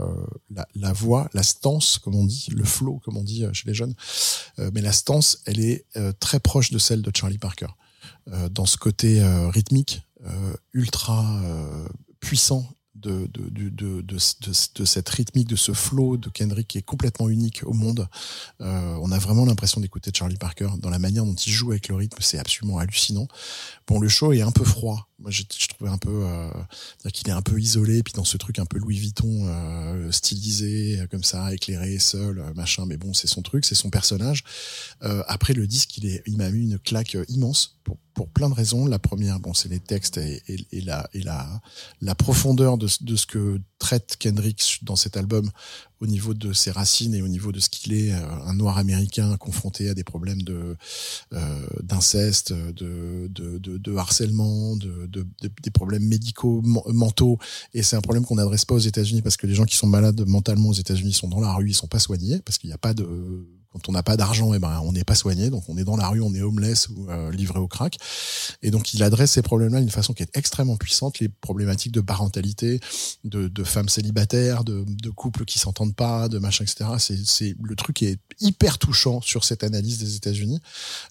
Speaker 3: la, la voix, la stance, comme on dit, le flow, comme on dit chez les jeunes. Euh, mais la stance, elle est euh, très proche de celle de Charlie Parker, euh, dans ce côté euh, rythmique, euh, ultra puissant de, de, de, de, cette rythmique, de ce flow de Kendrick qui est complètement unique au monde. Euh, on a vraiment l'impression d'écouter Charlie Parker dans la manière dont il joue avec le rythme, c'est absolument hallucinant. Bon, le show est un peu froid. Moi, j'ai- je trouvais un peu, euh, qu'il est un peu isolé, puis dans ce truc un peu Louis Vuitton, euh, stylisé, euh, comme ça, éclairé, seul, euh, machin. Mais bon, c'est son truc, c'est son personnage. Euh, après le disque, il est, il m'a mis une claque euh, immense pour, pour plein de raisons. La première, bon, c'est les textes et, et, la, et la, la profondeur de, de ce que traite Kendrick dans cet album au niveau de ses racines et au niveau de ce qu'il est, euh, un noir américain confronté à des problèmes de euh, d'inceste, de, de, harcèlement, de, de, de- des problèmes médicaux men- mentaux. Et c'est un problème qu'on n'adresse pas aux États-Unis parce que les gens qui sont malades mentalement aux États-Unis sont dans la rue, ils sont pas soignés parce qu'il n'y a pas de quand on n'a pas d'argent, eh ben on n'est pas soigné, donc on est dans la rue, on est homeless ou euh, livré au crack. Et donc il adresse ces problèmes-là d'une façon qui est extrêmement puissante, les problématiques de parentalité, de, de femmes célibataires, de, de couples qui s'entendent pas, de machin, etc. C'est, c'est le truc est hyper touchant sur cette analyse des États-Unis.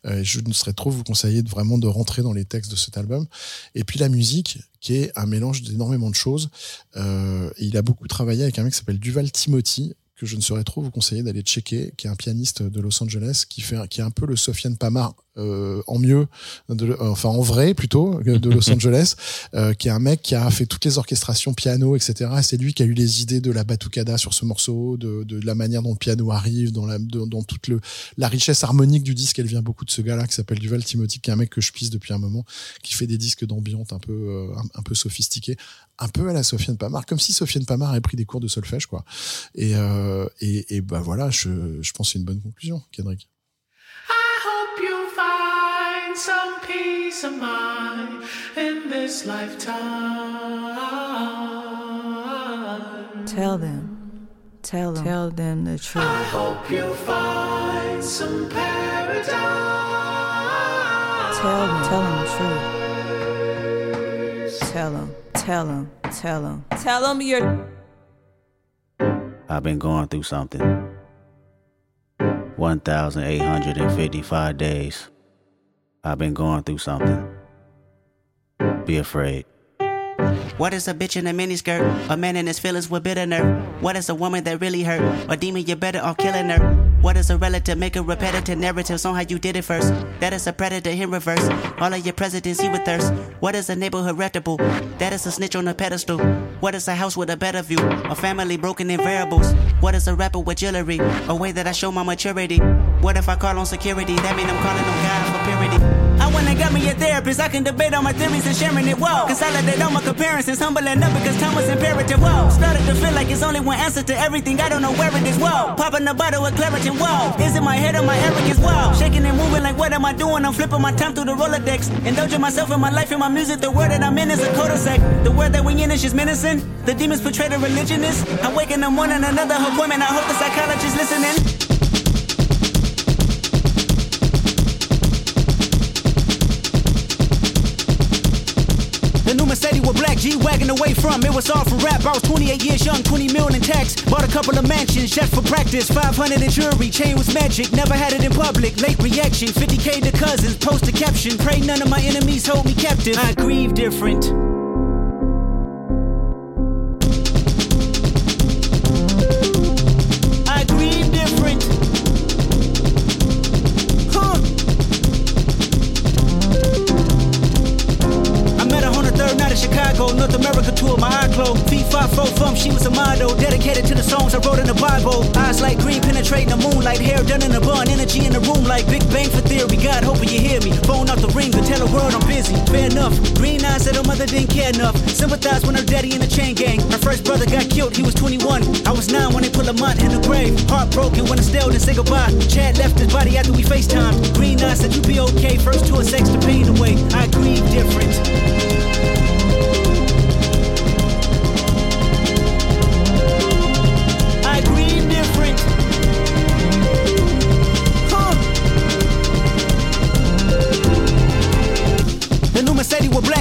Speaker 3: Euh, je ne serais trop vous conseiller de vraiment de rentrer dans les textes de cet album. Et puis la musique, qui est un mélange d'énormément de choses. Euh, il a beaucoup travaillé avec un mec qui s'appelle Duval Timothy que je ne saurais trop vous conseiller d'aller checker, qui est un pianiste de Los Angeles, qui fait, qui est un peu le Sofiane Pamar euh, en mieux, de, enfin en vrai plutôt, de Los Angeles, euh, qui est un mec qui a fait toutes les orchestrations piano, etc. Et C'est lui qui a eu les idées de la batucada sur ce morceau, de, de la manière dont le piano arrive, dans, la, de- dans toute le, la richesse harmonique du disque. Elle vient beaucoup de ce gars-là qui s'appelle Duval Timothy, qui est un mec que je pisse depuis un moment, qui fait des disques d'ambiance un peu, euh, un, un peu sophistiqués, un peu à la Sofiane Pamar, comme si Sofiane Pamar avait pris des cours de solfège, quoi. Et, euh, et, et bah voilà, je, je pense que c'est une bonne conclusion, Kendrick.
Speaker 2: Peace of mind in this lifetime.
Speaker 8: Tell them, tell them, tell them the truth.
Speaker 2: I hope you find some paradise.
Speaker 8: Tell them, tell them the truth. Tell them, tell them, tell them, tell them you're.
Speaker 9: I've been going through something. 1,855 days. I've been going through something. Be afraid.
Speaker 10: What is a bitch in a miniskirt? A man in his feelings with bitter nerve. What is a woman that really hurt? A demon, you better off killing her. What is a relative? Make a repetitive narratives on how you did it first. That is a predator in reverse. All of your presidents he with thirst. What is a neighborhood reputable? That is a snitch on a pedestal. What is a house with a better view? A family broken in variables. What is a rapper with jewelry? A way that I show my maturity. What if I call on security? That mean I'm calling on God for purity. I wanna got me a therapist. I can debate all my theories and sharing it. Whoa. Consolidate all my comparisons. Humbling up because time was imperative. Whoa. Started to feel like it's only one answer to everything. I don't know where it is. Whoa. Popping a bottle of Claritin. Whoa. Is it my head or my arrogance? Whoa. Shaking and moving like what am I doing? I'm flipping my time through the Rolodex. Indulging myself in my life and my music. The world that I'm in is a cul-de-sac. The world that we in is just menacing. The demons portray the religionists. I wake in the morning, another appointment. I hope the psychologist listening. The new Mercedes with black G wagon away from. It was all for rap. I was 28 years young, 20 million in tax. Bought a couple of mansions just for practice. 500 in jewelry, chain was magic. Never had it in public. Late reaction, 50k to cousins. Post a caption. Pray none of my enemies hold me captive. I grieve different. North America tour, my eye closed. Feet five four from, she was a model, dedicated to the songs I wrote in the Bible. Eyes like green, penetrating the moonlight, hair done in a bun, energy in the room like Big Bang for theory. God, hoping you hear me. Phone off the ring to tell the world I'm busy. Fair enough. Green eyes said her mother didn't care enough. Sympathize when her daddy in the chain gang. Her first brother got killed, he was 21. I was nine when they put Lamont in the grave. Heartbroken when Estelle didn't say goodbye. Chad left his body after we FaceTime. Green eyes said you'd be okay. First tour, sex the pain away. I grieve different.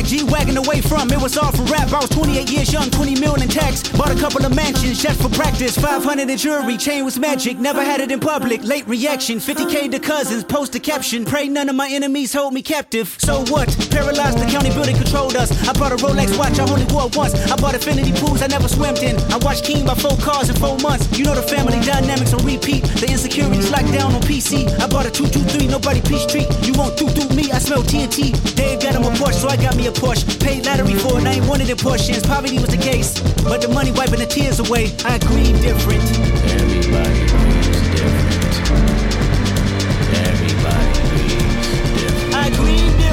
Speaker 10: G wagon away from.
Speaker 11: it was all for rap. I was 28 years young, 20 million in tax. Bought a couple of mansions just for practice. 500 in jewelry, chain was magic. Never had it in public. Late reaction, 50k to cousins. Post a caption. Pray none of my enemies hold me captive. So what? Paralyzed, the county building controlled us. I bought a Rolex watch, I only wore once. I bought infinity pools I never swam in. I watched King by four cars in four months. You know the family dynamics on repeat. The insecurities locked down on PC. I bought a 223, nobody peace treat. You won't do do me, I smell TNT. Dave got him a Porsche, so I got me a Porsche. Paid lottery for it, I ain't one of the portions. Poverty was the case, but the money wiping the tears away. I agree, different.
Speaker 9: Everybody grieves different. Everybody grieves different. I agree different.